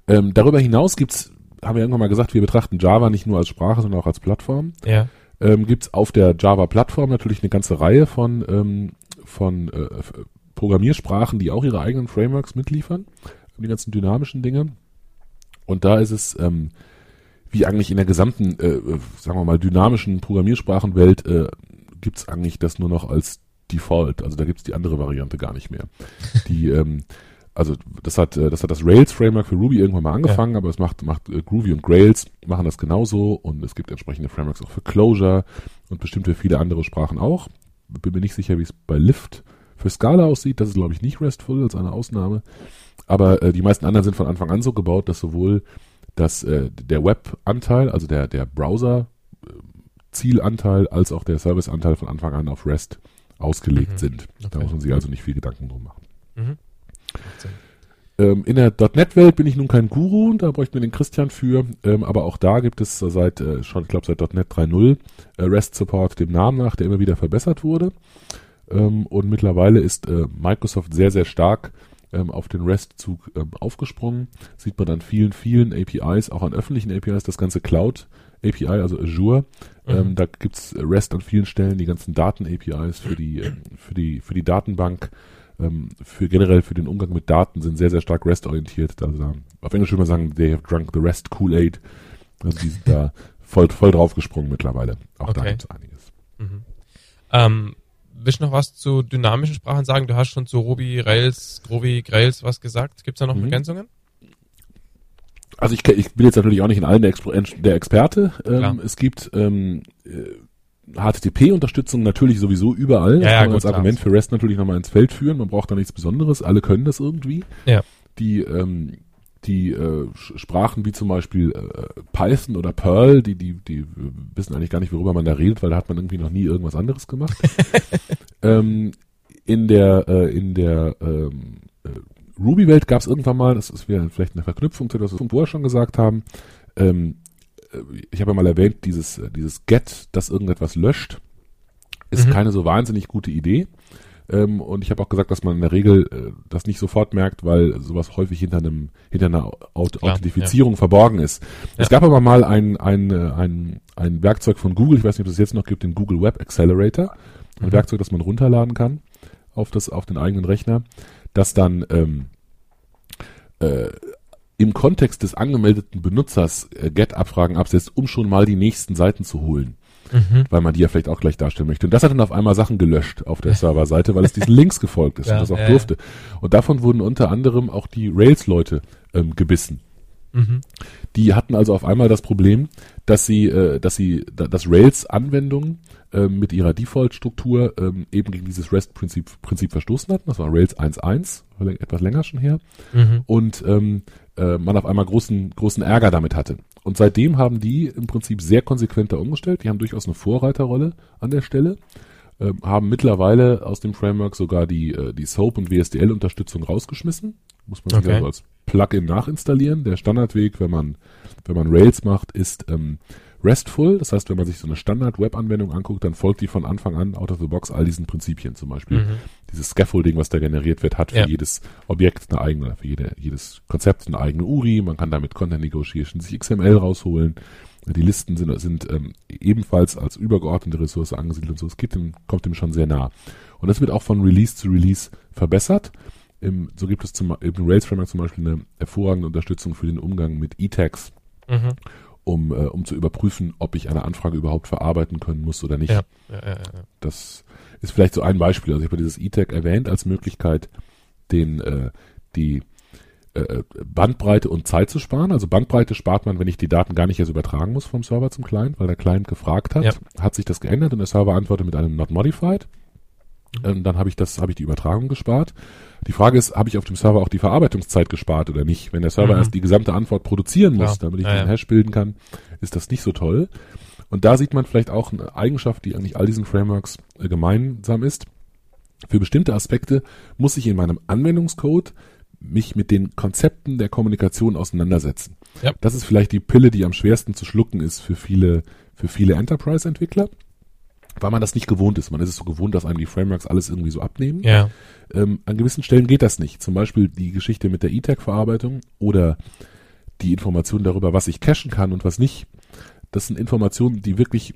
Ähm, darüber hinaus gibt's, haben wir irgendwann mal gesagt, wir betrachten Java nicht nur als Sprache, sondern auch als Plattform. Ja. Ähm, gibt's auf der Java-Plattform natürlich eine ganze Reihe von, ähm, von äh, Programmiersprachen, die auch ihre eigenen Frameworks mitliefern, die ganzen dynamischen Dinge. Und da ist es, ähm, wie eigentlich in der gesamten, äh, äh, sagen wir mal, dynamischen Programmiersprachenwelt, äh, gibt's eigentlich das nur noch als Default. Also da gibt's die andere Variante gar nicht mehr. Die, ähm, also das hat, äh, das hat das Rails Framework für Ruby irgendwann mal angefangen, aber es macht, macht äh, Groovy und Grails machen das genauso und es gibt entsprechende Frameworks auch für Clojure und bestimmt für viele andere Sprachen auch. Bin mir nicht sicher, wie es bei Lift für Scala aussieht. Das ist, glaube ich, nicht RESTful als eine Ausnahme. Aber äh, die meisten anderen sind von Anfang an so gebaut, dass sowohl das, äh, der Web-Anteil, also der, der Browser-Zielanteil, als auch der Service-Anteil von Anfang an auf REST ausgelegt Mhm. sind. Da Okay. muss man sich also nicht viel Gedanken drum machen. Mhm. Ähm, in der .NET-Welt bin ich nun kein Guru, da bräuchten wir den Christian für, ähm, aber auch da gibt es seit, äh, schon, ich glaube seit .NET 3.0 äh, REST-Support dem Namen nach, der immer wieder verbessert wurde. Ähm, und mittlerweile ist äh, Microsoft sehr, sehr stark ähm, auf den REST-Zug ähm, aufgesprungen. Sieht man an vielen, vielen APIs, auch an öffentlichen APIs, das ganze Cloud-API, also Azure. Ähm, Mhm. da gibt's REST an vielen Stellen, die ganzen Daten-APIs für die, ähm, für die, für die Datenbank ähm, für generell für den Umgang mit Daten sind sehr, sehr stark REST-orientiert. Also da, auf Englisch würde man sagen, they have drunk the REST Kool-Aid. Also die sind da voll, voll draufgesprungen mittlerweile. Auch da Okay. gibt's einiges. Mhm. Ähm, willst du noch was zu dynamischen Sprachen sagen? Du hast schon zu Ruby, Rails, Groovy, Grails was gesagt. Gibt's da noch Mhm. Ergänzungen? Also ich, ich bin jetzt natürlich auch nicht in allen der, der Experte. Klar. Ähm, es gibt ähm, äh, HTTP-Unterstützung natürlich sowieso überall. Ja, ja, kann man gut, als klar. Argument für REST natürlich nochmal ins Feld führen. Man braucht da nichts Besonderes. Alle können das irgendwie. Ja. Die, ähm, die äh, Sprachen wie zum Beispiel äh, Python oder Perl, die, die, die wissen eigentlich gar nicht, worüber man da redet, weil da hat man irgendwie noch nie irgendwas anderes gemacht. ähm, in der, äh, in der ähm, äh, Ruby-Welt gab es irgendwann mal, das ist wieder vielleicht eine Verknüpfung zu das, was wir vorher schon gesagt haben, ähm, äh, ich habe ja mal erwähnt, dieses, äh, dieses Get, das irgendetwas löscht, ist Mhm. keine so wahnsinnig gute Idee. Ähm, und ich habe auch gesagt, dass man in der Regel äh, das nicht sofort merkt, weil sowas häufig hinter einem hinter einer Aut Klar, Authentifizierung verborgen ist. Ja. Es gab aber mal ein, ein, äh, ein, ein Werkzeug von Google, ich weiß nicht, ob es jetzt noch gibt, den Google Web Accelerator. Ein Mhm. Werkzeug, das man runterladen kann auf, das, auf den eigenen Rechner, das dann ähm, äh, im Kontext des angemeldeten Benutzers äh, Get-Abfragen absetzt, um schon mal die nächsten Seiten zu holen Mhm. weil man die ja vielleicht auch gleich darstellen möchte. Und das hat dann auf einmal Sachen gelöscht auf der Serverseite, weil es diesen Links gefolgt ist Ja, und das auch ja. durfte. Und davon wurden unter anderem auch die Rails-Leute ähm, gebissen. Mhm. Die hatten also auf einmal das Problem, dass sie, äh, dass sie, dass Rails-Anwendungen äh, mit ihrer Default-Struktur ähm, eben gegen dieses REST-Prinzip Prinzip verstoßen hatten. Das war Rails 1.1, etwas länger schon her. Mhm. Und ähm, äh, man auf einmal großen, großen Ärger damit hatte. Und seitdem haben die im Prinzip sehr konsequent da umgestellt. Die haben durchaus eine Vorreiterrolle an der Stelle. Äh, haben mittlerweile aus dem Framework sogar die, äh, die SOAP und WSDL-Unterstützung rausgeschmissen. Muss man sich okay. also als Plugin nachinstallieren. Der Standardweg, wenn man, wenn man Rails macht, ist ähm, RESTful. Das heißt, wenn man sich so eine Standard-Web-Anwendung anguckt, dann folgt die von Anfang an out of the box all diesen Prinzipien. Zum Beispiel mhm. dieses Scaffolding, was da generiert wird, hat für ja. jedes Objekt eine eigene, für jede, jedes Konzept eine eigene URI. Man kann damit Content Negotiation sich XML rausholen. Die Listen sind, sind ähm, ebenfalls als übergeordnete Ressource angesiedelt und so. Es geht dem, kommt dem schon sehr nah. Und das wird auch von Release zu Release verbessert. Im, so gibt es zum, im Rails Framework zum Beispiel eine hervorragende Unterstützung für den Umgang mit E-Tags. Mhm um, äh, um zu überprüfen, ob ich eine Anfrage überhaupt verarbeiten können muss oder nicht. Ja, ja, ja, ja. Das ist vielleicht so ein Beispiel. Also ich habe dieses E-Tag erwähnt als Möglichkeit, den, äh, die äh, Bandbreite und Zeit zu sparen. Also Bandbreite spart man, wenn ich die Daten gar nicht erst übertragen muss vom Server zum Client, weil der Client gefragt hat, ja. hat sich das geändert und der Server antwortet mit einem Not Modified. Ähm, dann habe ich das, habe ich die Übertragung gespart. Die Frage ist, habe ich auf dem Server auch die Verarbeitungszeit gespart oder nicht? Wenn der Server mhm. erst die gesamte Antwort produzieren muss, Klar. damit ich ja, den Hash bilden kann, ist das nicht so toll. Und da sieht man vielleicht auch eine Eigenschaft, die eigentlich all diesen Frameworks äh, gemeinsam ist. Für bestimmte Aspekte muss ich in meinem Anwendungscode mich mit den Konzepten der Kommunikation auseinandersetzen. Ja. Das ist vielleicht die Pille, die am schwersten zu schlucken ist für viele, für viele Enterprise-Entwickler weil man das nicht gewohnt ist. Man ist es so gewohnt, dass einem die Frameworks alles irgendwie so abnehmen. Ja. Ähm, an gewissen Stellen geht das nicht. Zum Beispiel die Geschichte mit der E-Tag-Verarbeitung oder die Information darüber, was ich cachen kann und was nicht. Das sind Informationen, die wirklich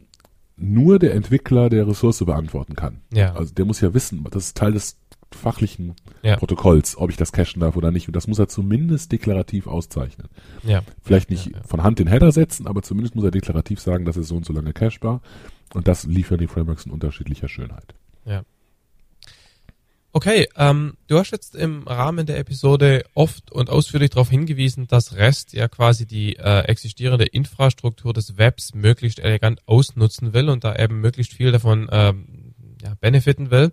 nur der Entwickler der Ressource beantworten kann. Ja. Also der muss ja wissen, das ist Teil des fachlichen ja. Protokolls, ob ich das cachen darf oder nicht. Und das muss er zumindest deklarativ auszeichnen. Ja. Vielleicht nicht ja, von Hand den Header setzen, aber zumindest muss er deklarativ sagen, dass es so und so lange cachebar. Und das liefern die Frameworks in unterschiedlicher Schönheit. Ja. Okay, ähm, du hast jetzt im Rahmen der Episode oft und ausführlich darauf hingewiesen, dass REST ja quasi die äh, existierende Infrastruktur des Webs möglichst elegant ausnutzen will und da eben möglichst viel davon ähm, ja, benefiten will.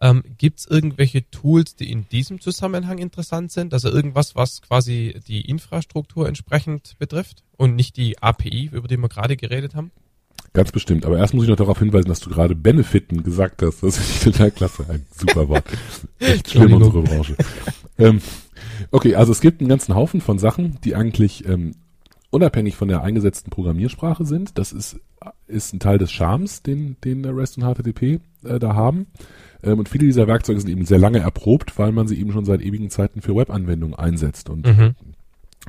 Ähm, Gibt es irgendwelche Tools, die in diesem Zusammenhang interessant sind? Also irgendwas, was quasi die Infrastruktur entsprechend betrifft und nicht die API, über die wir gerade geredet haben? Ganz bestimmt. Aber erst muss ich noch darauf hinweisen, dass du gerade Benefiten gesagt hast. Das ist total klasse. Ein super Wort. Echt schlimm, unsere Branche. ähm, okay, also es gibt einen ganzen Haufen von Sachen, die eigentlich ähm, unabhängig von der eingesetzten Programmiersprache sind. Das ist, ist ein Teil des Charmes, den, den REST und HTTP äh, da haben. Ähm, und viele dieser Werkzeuge sind eben sehr lange erprobt, weil man sie eben schon seit ewigen Zeiten für Webanwendungen einsetzt. Und mhm.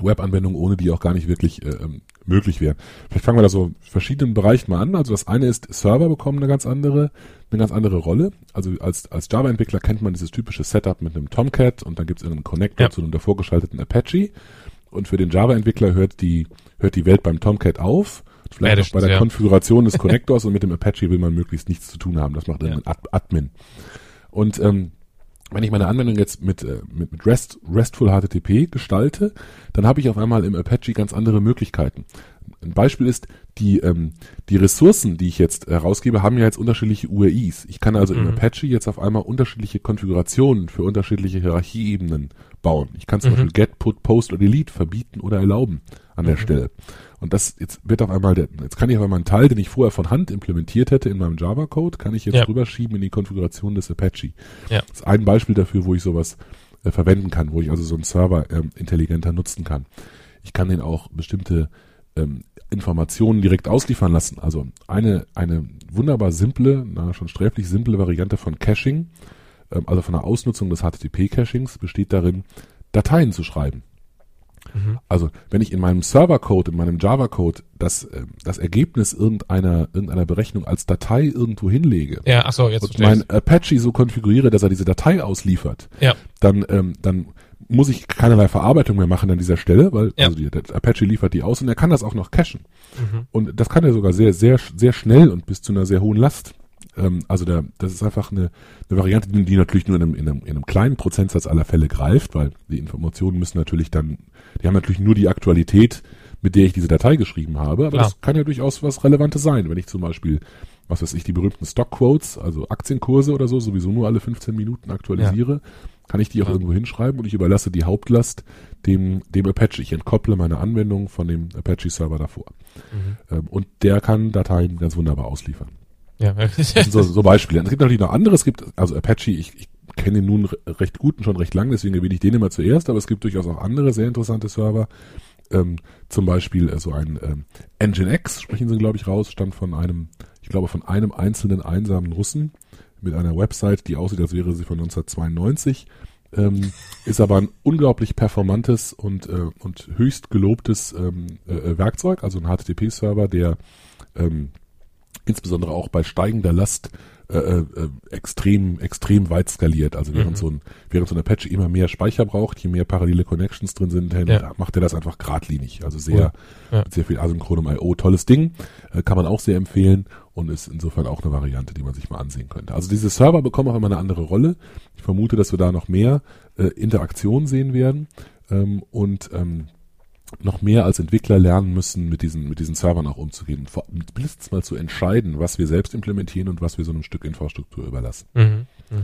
Webanwendungen, ohne die auch gar nicht wirklich äh, ähm, möglich wären. Vielleicht fangen wir da so in verschiedenen Bereichen mal an. Also das eine ist, Server bekommen eine ganz andere, eine ganz andere Rolle. Also als, als Java-Entwickler kennt man dieses typische Setup mit einem Tomcat und dann gibt es irgendeinen Connector ja. zu einem davor geschalteten Apache. Und für den Java-Entwickler hört die, hört die Welt beim Tomcat auf. Vielleicht auch bei der ja. Konfiguration des Connectors und mit dem Apache will man möglichst nichts zu tun haben. Das macht dann ja. ein Admin. Und ähm, wenn ich meine Anwendung jetzt mit, äh, mit, mit REST, RESTful HTTP gestalte, dann habe ich auf einmal im Apache ganz andere Möglichkeiten. Ein Beispiel ist, die, ähm, die Ressourcen, die ich jetzt herausgebe, haben ja jetzt unterschiedliche URIs. Ich kann also mhm. im Apache jetzt auf einmal unterschiedliche Konfigurationen für unterschiedliche Hierarchieebenen bauen. Ich kann zum mhm. Beispiel Get, Put, Post oder Delete verbieten oder erlauben an der mhm. Stelle. Und das jetzt wird auf einmal der, jetzt kann ich auf einmal einen Teil, den ich vorher von Hand implementiert hätte in meinem Java-Code, kann ich jetzt ja. rüberschieben in die Konfiguration des Apache. Ja. Das ist ein Beispiel dafür, wo ich sowas äh, verwenden kann, wo ich also so einen Server ähm, intelligenter nutzen kann. Ich kann den auch bestimmte ähm, Informationen direkt ausliefern lassen. Also eine, eine wunderbar simple, na, schon sträflich simple Variante von Caching, ähm, also von der Ausnutzung des HTTP-Cachings, besteht darin, Dateien zu schreiben. Mhm. Also wenn ich in meinem Servercode, in meinem Java-Code das, äh, das Ergebnis irgendeiner, irgendeiner Berechnung als Datei irgendwo hinlege ja, ach so, jetzt und mein Apache so konfiguriere, dass er diese Datei ausliefert, ja. dann, ähm, dann muss ich keinerlei Verarbeitung mehr machen an dieser Stelle, weil ja. also die, der Apache liefert die aus und er kann das auch noch cachen. Mhm. Und das kann er sogar sehr, sehr, sehr schnell und bis zu einer sehr hohen Last Ähm, also der, das ist einfach eine, eine Variante, die, die natürlich nur in einem, in, einem, in einem kleinen Prozentsatz aller Fälle greift, weil die Informationen müssen natürlich dann, die haben natürlich nur die Aktualität, mit der ich diese Datei geschrieben habe, aber Klar. das kann ja durchaus was Relevantes sein, wenn ich zum Beispiel was weiß ich, die berühmten Stockquotes, also Aktienkurse oder so, sowieso nur alle 15 Minuten aktualisiere, kann ich die auch Ja. irgendwo hinschreiben und ich überlasse die Hauptlast dem, dem Apache. Ich entkopple meine Anwendung von dem Apache-Server davor. Mhm. Ähm, und der kann Dateien ganz wunderbar ausliefern. Ja, Das sind so, so Beispiele. Es gibt natürlich noch andere. Es gibt, also Apache, ich, ich kenne ihn nun re- recht gut und schon recht lang, deswegen erwähne ich den immer zuerst, aber es gibt durchaus auch andere sehr interessante Server. Ähm, zum Beispiel äh, so ein ähm, Nginx, sprechen sie, glaube ich, raus, stammt von einem, ich glaube, von einem einzelnen einsamen Russen mit einer Website, die aussieht, als wäre sie von 1992. Ähm, ist aber ein unglaublich performantes und, äh, und höchst gelobtes ähm, äh, Werkzeug, also ein HTTP-Server, der ähm, insbesondere auch bei steigender Last äh, äh, extrem extrem weit skaliert. Also während Mhm. so ein während so ein Apache immer mehr Speicher braucht, je mehr parallele Connections drin sind, Ja. macht er das einfach geradlinig. Also sehr Ja. sehr viel asynchronem I.O. Tolles Ding, äh, kann man auch sehr empfehlen und ist insofern auch eine Variante, die man sich mal ansehen könnte. Also diese Server bekommen auch immer eine andere Rolle. Ich vermute, dass wir da noch mehr äh, Interaktion sehen werden ähm, und ähm, noch mehr als Entwickler lernen müssen, mit diesen, mit diesen Servern auch umzugehen. Vor- Mindestens mal zu entscheiden, was wir selbst implementieren und was wir so einem Stück Infrastruktur überlassen. Mhm. Mhm.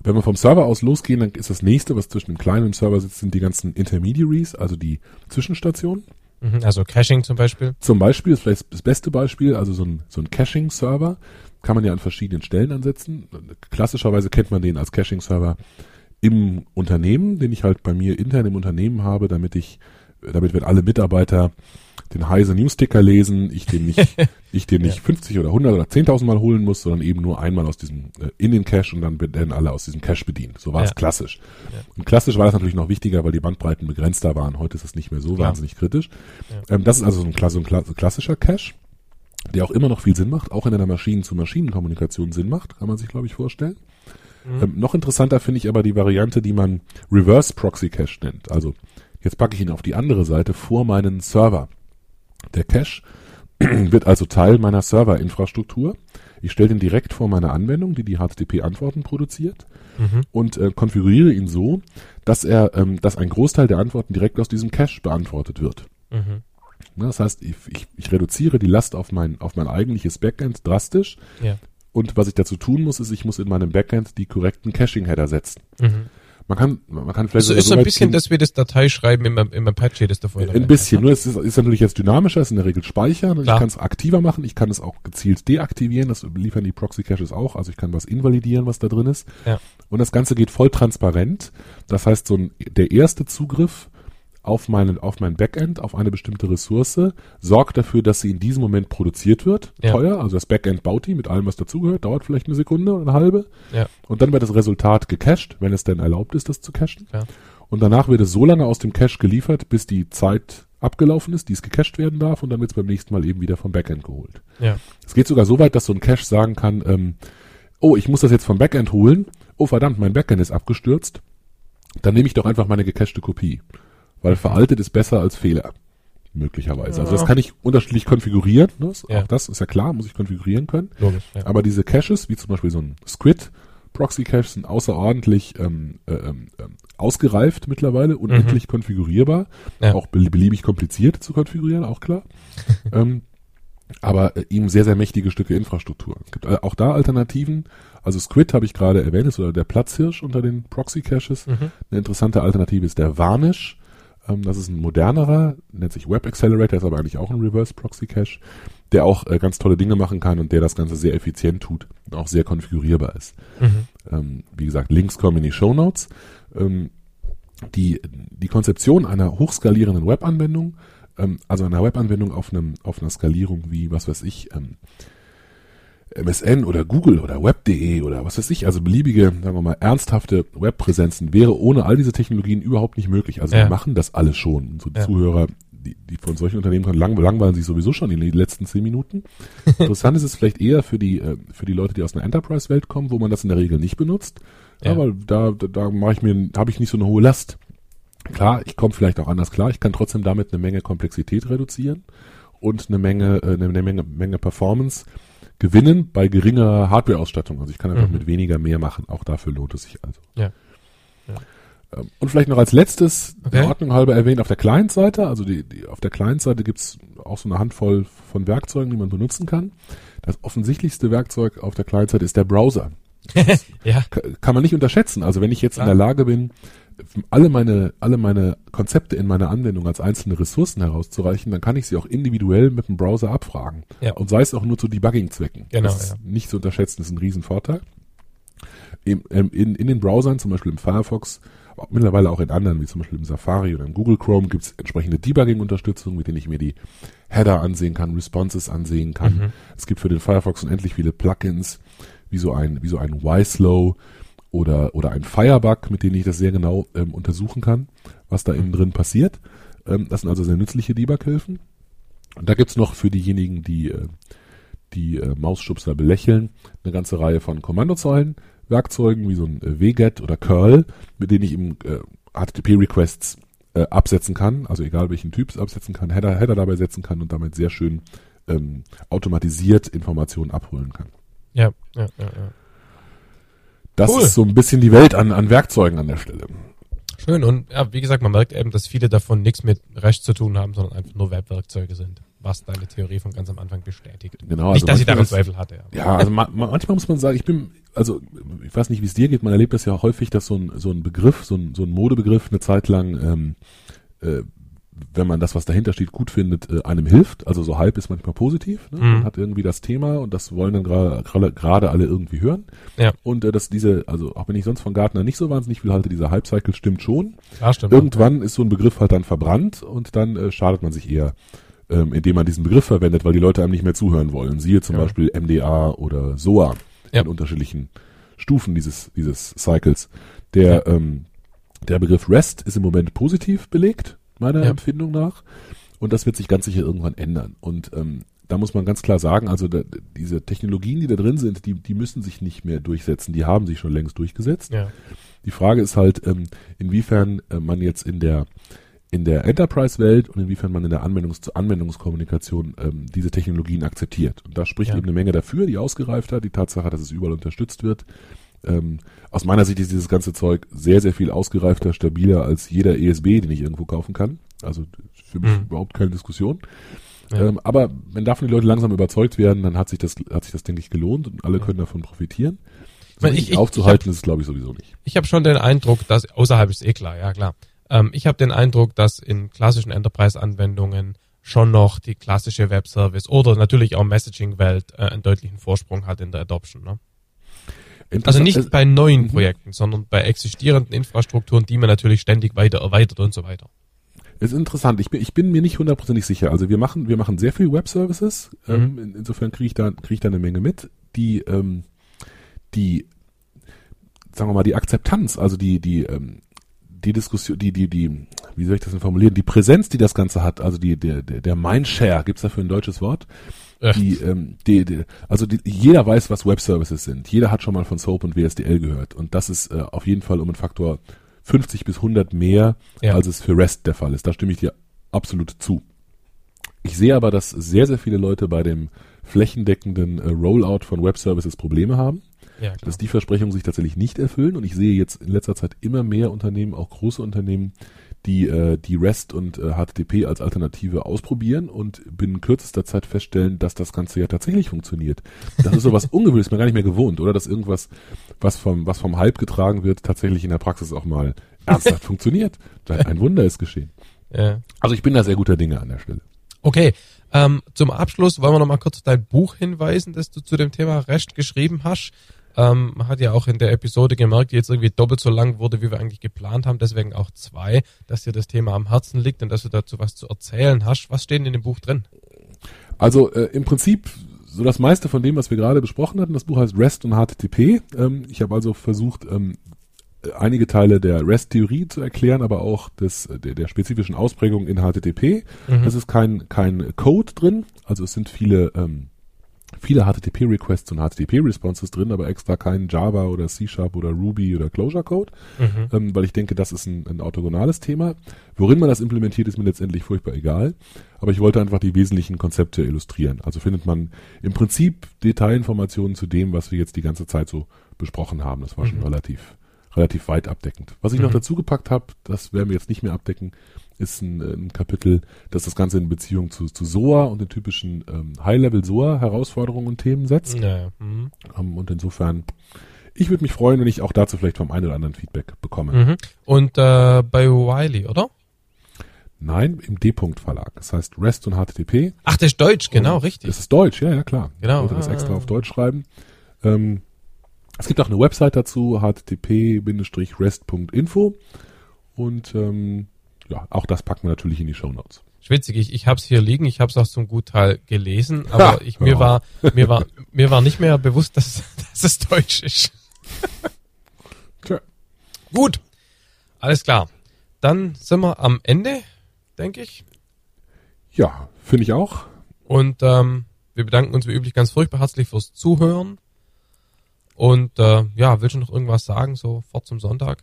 Wenn wir vom Server aus losgehen, dann ist das nächste, was zwischen dem kleinen und dem Server sitzt, sind die ganzen Intermediaries, also die Zwischenstationen. Mhm. Also Caching zum Beispiel. Zum Beispiel, ist vielleicht das beste Beispiel, also so ein, so ein Caching-Server kann man ja an verschiedenen Stellen ansetzen. Klassischerweise kennt man den als Caching-Server im Unternehmen, den ich halt bei mir intern im Unternehmen habe, damit ich, damit wenn alle Mitarbeiter den Heise Newsticker lesen, ich den nicht, ich den nicht 50 oder 100 oder 10.000 Mal holen muss, sondern eben nur einmal aus diesem, äh, in den Cache und dann werden alle aus diesem Cache bedient. So war es Ja. klassisch. Ja. Und klassisch war das natürlich noch wichtiger, weil die Bandbreiten begrenzter waren. Heute ist es nicht mehr so wahnsinnig kritisch. Ähm, das ist also so ein, so ein klassischer Cache, der auch immer noch viel Sinn macht, auch in einer Maschinen-zu-Maschinen-Kommunikation Sinn macht, kann man sich, glaube ich, vorstellen. Mhm. Ähm, noch interessanter finde ich aber die Variante, die man Reverse Proxy Cache nennt. Also jetzt packe ich ihn auf die andere Seite vor meinen Server. Der Cache wird also Teil meiner Serverinfrastruktur. Ich stelle den direkt vor meine Anwendung, die die HTTP-Antworten produziert Mhm. und äh, konfiguriere ihn so, dass er, ähm, dass ein Großteil der Antworten direkt aus diesem Cache beantwortet wird. Mhm. Ne, Das heißt, ich, ich, ich reduziere die Last auf mein, auf mein eigentliches Backend drastisch. Ja. Und was ich dazu tun muss, ist, ich muss in meinem Backend die korrekten Caching-Header setzen. Mhm. Man kann, man kann vielleicht Also ist so ein bisschen, gehen- dass wir das Dateischreiben im, im Apache, das da vorhin ein bisschen, nur es ist, ist natürlich jetzt dynamischer, ist in der Regel speichern. Ich kann es aktiver machen, ich kann es auch gezielt deaktivieren, das liefern die Proxy-Caches auch, also ich kann was invalidieren, was da drin ist. Ja. Und das Ganze geht voll transparent. Das heißt, so ein, der erste Zugriff auf meinen, auf mein Backend, auf eine bestimmte Ressource, sorgt dafür, dass sie in diesem Moment produziert wird. Ja. Teuer, also das Backend baut die mit allem, was dazugehört, dauert vielleicht eine Sekunde oder eine halbe. Ja. Und dann wird das Resultat gecached, wenn es denn erlaubt ist, das zu cachen. Ja. Und danach wird es so lange aus dem Cache geliefert, bis die Zeit abgelaufen ist, die es gecached werden darf, und dann wird es beim nächsten Mal eben wieder vom Backend geholt. Es geht sogar so weit, dass so ein Cache sagen kann, ähm, oh, ich muss das jetzt vom Backend holen. Oh verdammt, mein Backend ist abgestürzt. Dann nehme ich doch einfach meine gecachte Kopie. Weil veraltet ist besser als Fehler. Möglicherweise. Also das kann ich unterschiedlich konfigurieren. Ne? Ja. Auch das ist ja klar, muss ich konfigurieren können. Logisch. Ja. Aber diese Caches, wie zum Beispiel so ein Squid, Proxy Cache sind außerordentlich ähm, äh, ähm, ähm, ausgereift mittlerweile, unendlich konfigurierbar, Mhm. Ja. auch bel- beliebig kompliziert zu konfigurieren, auch klar. ähm, aber äh, ihm sehr, sehr mächtige Stücke Infrastruktur. Es gibt äh, auch da Alternativen. Also Squid habe ich gerade erwähnt, ist oder der Platzhirsch unter den Proxy Caches. Mhm. Eine interessante Alternative ist der Varnish. Ähm, das ist ein modernerer, nennt sich Web Accelerator, ist aber eigentlich auch ein Reverse Proxy Cache, der auch äh, ganz tolle Dinge machen kann und der das Ganze sehr effizient tut und auch sehr konfigurierbar ist. Mhm. Ähm, wie gesagt, Links kommen in die Show Notes. Ähm, die, die Konzeption einer hochskalierenden Webanwendung, ähm, also einer Webanwendung auf einem, auf einer Skalierung wie, was weiß ich, ähm, MSN oder Google oder Web.de oder was weiß ich, also beliebige, sagen wir mal, ernsthafte Webpräsenzen wäre ohne all diese Technologien überhaupt nicht möglich. Also Ja. wir machen das alles schon. So Ja. Zuhörer, die, die von solchen Unternehmen kommen, lang, langweilen sich sowieso schon in den letzten zehn Minuten. Interessant ist es vielleicht eher für die, äh, für die Leute, die aus einer Enterprise-Welt kommen, wo man das in der Regel nicht benutzt. Ja, weil da, da, da mache ich mir, habe ich nicht so eine hohe Last. Klar, ich komme vielleicht auch anders klar. Ich kann trotzdem damit eine Menge Komplexität reduzieren und eine Menge, äh, eine Menge, Menge Performance gewinnen bei geringer Hardware-Ausstattung. Also ich kann einfach Mhm. mit weniger mehr machen. Auch dafür lohnt es sich also. Ja. Ja. Ähm, Und vielleicht noch als letztes, Okay. der Ordnung halber erwähnt, auf der Client-Seite, also die, die, auf der Client-Seite gibt's auch so eine Handvoll von Werkzeugen, die man benutzen kann. Das offensichtlichste Werkzeug auf der Client-Seite ist der Browser. Ja. Ka- kann man nicht unterschätzen. Also wenn ich jetzt in der Lage bin, alle meine, alle meine Konzepte in meiner Anwendung als einzelne Ressourcen herauszureichen, dann kann ich sie auch individuell mit dem Browser abfragen. Ja. Und sei es auch nur zu Debugging-Zwecken. Genau, Das ist ja. nicht zu unterschätzen, das ist ein Riesenvorteil. Im, ähm, in, in den Browsern, zum Beispiel im Firefox, mittlerweile auch in anderen, wie zum Beispiel im Safari oder im Google Chrome, gibt es entsprechende Debugging-Unterstützung, mit denen ich mir die Header ansehen kann, Responses ansehen kann. Mhm. Es gibt für den Firefox unendlich viele Plugins, wie so ein, wie so ein Y-Slow oder, oder ein Firebug, mit denen ich das sehr genau ähm, untersuchen kann, was da innen drin passiert. Ähm, das sind also sehr nützliche Debug-Hilfen. Und da gibt's noch für diejenigen, die, äh, die äh, Mausschubser belächeln, eine ganze Reihe von Kommandozeilen, Werkzeugen wie so ein äh, wget oder curl, mit denen ich im äh, HTTP-Requests äh, absetzen kann, also egal welchen Typs absetzen kann, Header, Header dabei setzen kann und damit sehr schön ähm, automatisiert Informationen abholen kann. Ja, ja, ja, ja. Das Cool. ist so ein bisschen die Welt an, an Werkzeugen an der Stelle. Schön. Und ja, wie gesagt, man merkt eben, dass viele davon nichts mit Recht zu tun haben, sondern einfach nur Webwerkzeuge sind. Was deine Theorie von ganz am Anfang bestätigt. Genau, nicht, also dass ich daran Zweifel hatte. Ja. Ja, also ma manchmal muss man sagen, ich bin, also ich weiß nicht, wie es dir geht, man erlebt das ja häufig, dass so ein, so ein Begriff, so ein, so ein Modebegriff eine Zeit lang, ähm, äh, wenn man das, was dahinter steht, gut findet, äh, einem hilft. Also so halb ist manchmal positiv. Ne? Mhm. Man hat irgendwie das Thema und das wollen dann gerade gerade- alle irgendwie hören. Ja. Und äh, dass diese, also auch wenn ich sonst von Gartner nicht so wahnsinnig viel halte, dieser Hype-Cycle stimmt schon. Klar, stimmt. Irgendwann ist so ein Begriff halt dann verbrannt und dann äh, schadet man sich eher, ähm, indem man diesen Begriff verwendet, weil die Leute einem nicht mehr zuhören wollen. Siehe zum Ja. Beispiel MDA oder SOA Ja. in unterschiedlichen Stufen dieses, dieses Cycles. Der, ähm, der Begriff REST ist im Moment positiv belegt, meiner Ja. Empfindung nach. Und das wird sich ganz sicher irgendwann ändern. Und ähm, da muss man ganz klar sagen, also da, diese Technologien, die da drin sind, die, die müssen sich nicht mehr durchsetzen. Die haben sich schon längst durchgesetzt. Ja. Die Frage ist halt, ähm, inwiefern äh, man jetzt in der in der Enterprise-Welt und inwiefern man in der Anwendungs zur Anwendungskommunikation ähm, diese Technologien akzeptiert. Und da spricht Ja. eben eine Menge dafür, die Ausgereifter, die Tatsache, dass es überall unterstützt wird. Ähm, aus meiner Sicht ist dieses ganze Zeug sehr, sehr viel ausgereifter, stabiler als jeder ESB, den ich irgendwo kaufen kann. Also für mich Mhm. überhaupt keine Diskussion. Ja. Ähm, aber wenn davon die Leute langsam überzeugt werden, dann hat sich das, hat sich das, denke ich, gelohnt und alle Ja. können davon profitieren. Richtig ich- ich- aufzuhalten, ist es, glaube ich, sowieso nicht. Ich habe schon den Eindruck, dass außerhalb ist eh klar, ja klar. Ähm, ich habe den Eindruck, dass in klassischen Enterprise-Anwendungen schon noch die klassische Web-Service oder natürlich auch Messaging-Welt äh, einen deutlichen Vorsprung hat in der Adoption. Ne? Also nicht bei neuen mhm. Projekten, sondern bei existierenden Infrastrukturen, die man natürlich ständig weiter erweitert und so weiter. Ist interessant. Ich bin, ich bin mir nicht hundertprozentig sicher. Also wir machen, wir machen sehr viel Web-Services. Mhm. Ähm, in, insofern kriege ich da, kriege ich da eine Menge mit. Die, ähm, die, sagen wir mal, die Akzeptanz, also die, die, ähm, die Diskussion, die, die, die, wie soll ich das denn formulieren? Die Präsenz, die das Ganze hat, also die, der, der, der Mindshare, gibt's dafür ein deutsches Wort? Äh, Die, ähm, die, die, also die, jeder weiß, was Web-Services sind. Jeder hat schon mal von SOAP und WSDL gehört. Und das ist äh, auf jeden Fall um einen Faktor 50 bis 100 mehr, Ja. als es für REST der Fall ist. Da stimme ich dir absolut zu. Ich sehe aber, dass sehr, sehr viele Leute bei dem flächendeckenden äh, Rollout von Web-Services Probleme haben, ja, dass die Versprechungen sich tatsächlich nicht erfüllen. Und ich sehe jetzt in letzter Zeit immer mehr Unternehmen, auch große Unternehmen, die, äh, die REST und äh, HTTP als Alternative ausprobieren und binnen kürzester Zeit feststellen, dass das Ganze ja tatsächlich funktioniert. Das ist so was Ungewöhnliches, mir gar nicht mehr gewohnt, oder? Dass irgendwas, was vom, was vom Hype getragen wird, tatsächlich in der Praxis auch mal ernsthaft funktioniert. Ein Wunder ist geschehen. Ja. Also ich bin da sehr guter Dinge an der Stelle. Okay, ähm, zum Abschluss wollen wir noch mal kurz auf dein Buch hinweisen, das du zu dem Thema Recht geschrieben hast. Ähm, man hat ja auch in der Episode gemerkt, die jetzt irgendwie doppelt so lang wurde, wie wir eigentlich geplant haben, deswegen auch zwei, dass dir das Thema am Herzen liegt und dass du dazu was zu erzählen hast. Was steht denn in dem Buch drin? Also äh, im Prinzip so das meiste von dem, was wir gerade besprochen hatten. Das Buch heißt REST und HTTP. Ähm, ich habe also versucht, ähm, einige Teile der REST-Theorie zu erklären, aber auch des, der, der spezifischen Ausprägung in HTTP. Mhm. Es ist kein, kein Code drin, also es sind viele, ähm, viele HTTP-Requests und HTTP-Responses drin, aber extra kein Java oder C-Sharp oder Ruby oder Clojure-Code, Mhm. ähm, weil ich denke, das ist ein, ein orthogonales Thema. Worin man das implementiert, ist mir letztendlich furchtbar egal. Aber ich wollte einfach die wesentlichen Konzepte illustrieren. Also findet man im Prinzip Detailinformationen zu dem, was wir jetzt die ganze Zeit so besprochen haben. Das war schon Mhm. relativ, relativ weit abdeckend. Was ich noch Mhm. dazu gepackt habe, das werden wir jetzt nicht mehr abdecken, ist ein, ein Kapitel, das das Ganze in Beziehung zu, zu SOA und den typischen ähm, High-Level-SOA-Herausforderungen und Themen setzt. Ja, mhm. Ähm, und insofern, ich würde mich freuen, wenn ich auch dazu vielleicht vom einen oder anderen Feedback bekomme. Mhm. Und äh, bei Wiley, oder? Nein, im D-Punkt-Verlag. Das heißt REST und HTTP. Ach, das ist Deutsch, genau, Und richtig. Das ist Deutsch, ja, ja, klar. Genau, Ich wollte das extra ah. auf Deutsch schreiben. Ähm, es gibt auch eine Website dazu, http-rest.info. Und ähm, ja, auch das packen wir natürlich in die Show Notes. Schwitzig, ich, ich habe es hier liegen, ich habe es auch zum Gutteil gelesen, aber Ha! ich, mir Ja. war mir war mir war nicht mehr bewusst, dass, dass es Deutsch ist. Tja. Gut, alles klar. Dann sind wir am Ende, denke ich. Ja, finde ich auch. Und ähm, wir bedanken uns wie üblich ganz furchtbar herzlich fürs Zuhören. Und äh, ja, willst du noch irgendwas sagen, so fort zum Sonntag?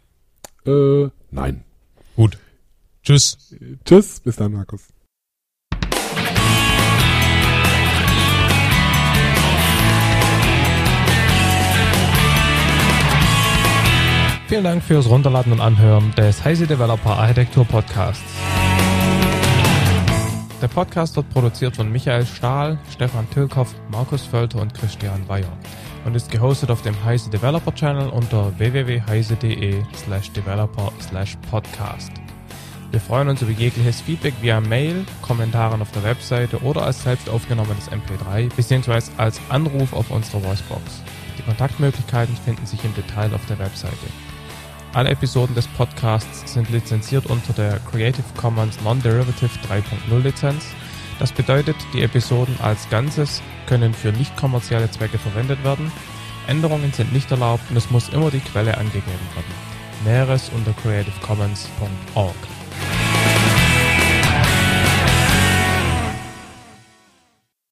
Äh, nein. Gut. Tschüss. Tschüss, bis dann, Markus. Vielen Dank fürs Runterladen und Anhören des Heise Developer Architektur Podcasts. Der Podcast wird produziert von Michael Stahl, Stefan Tilkoff, Markus Völter und Christian Weyer und ist gehostet auf dem Heise Developer Channel unter www.heise.de slash developer slash podcast. Wir freuen uns über jegliches Feedback via Mail, Kommentaren auf der Webseite oder als selbst aufgenommenes MP3 bzw. als Anruf auf unserer Voicebox. Die Kontaktmöglichkeiten finden sich im Detail auf der Webseite. Alle Episoden des Podcasts sind lizenziert unter der Creative Commons Non-Derivative 3.0 Lizenz. Das bedeutet, die Episoden als Ganzes können für nicht kommerzielle Zwecke verwendet werden. Änderungen sind nicht erlaubt und es muss immer die Quelle angegeben werden. Näheres unter creativecommons.org.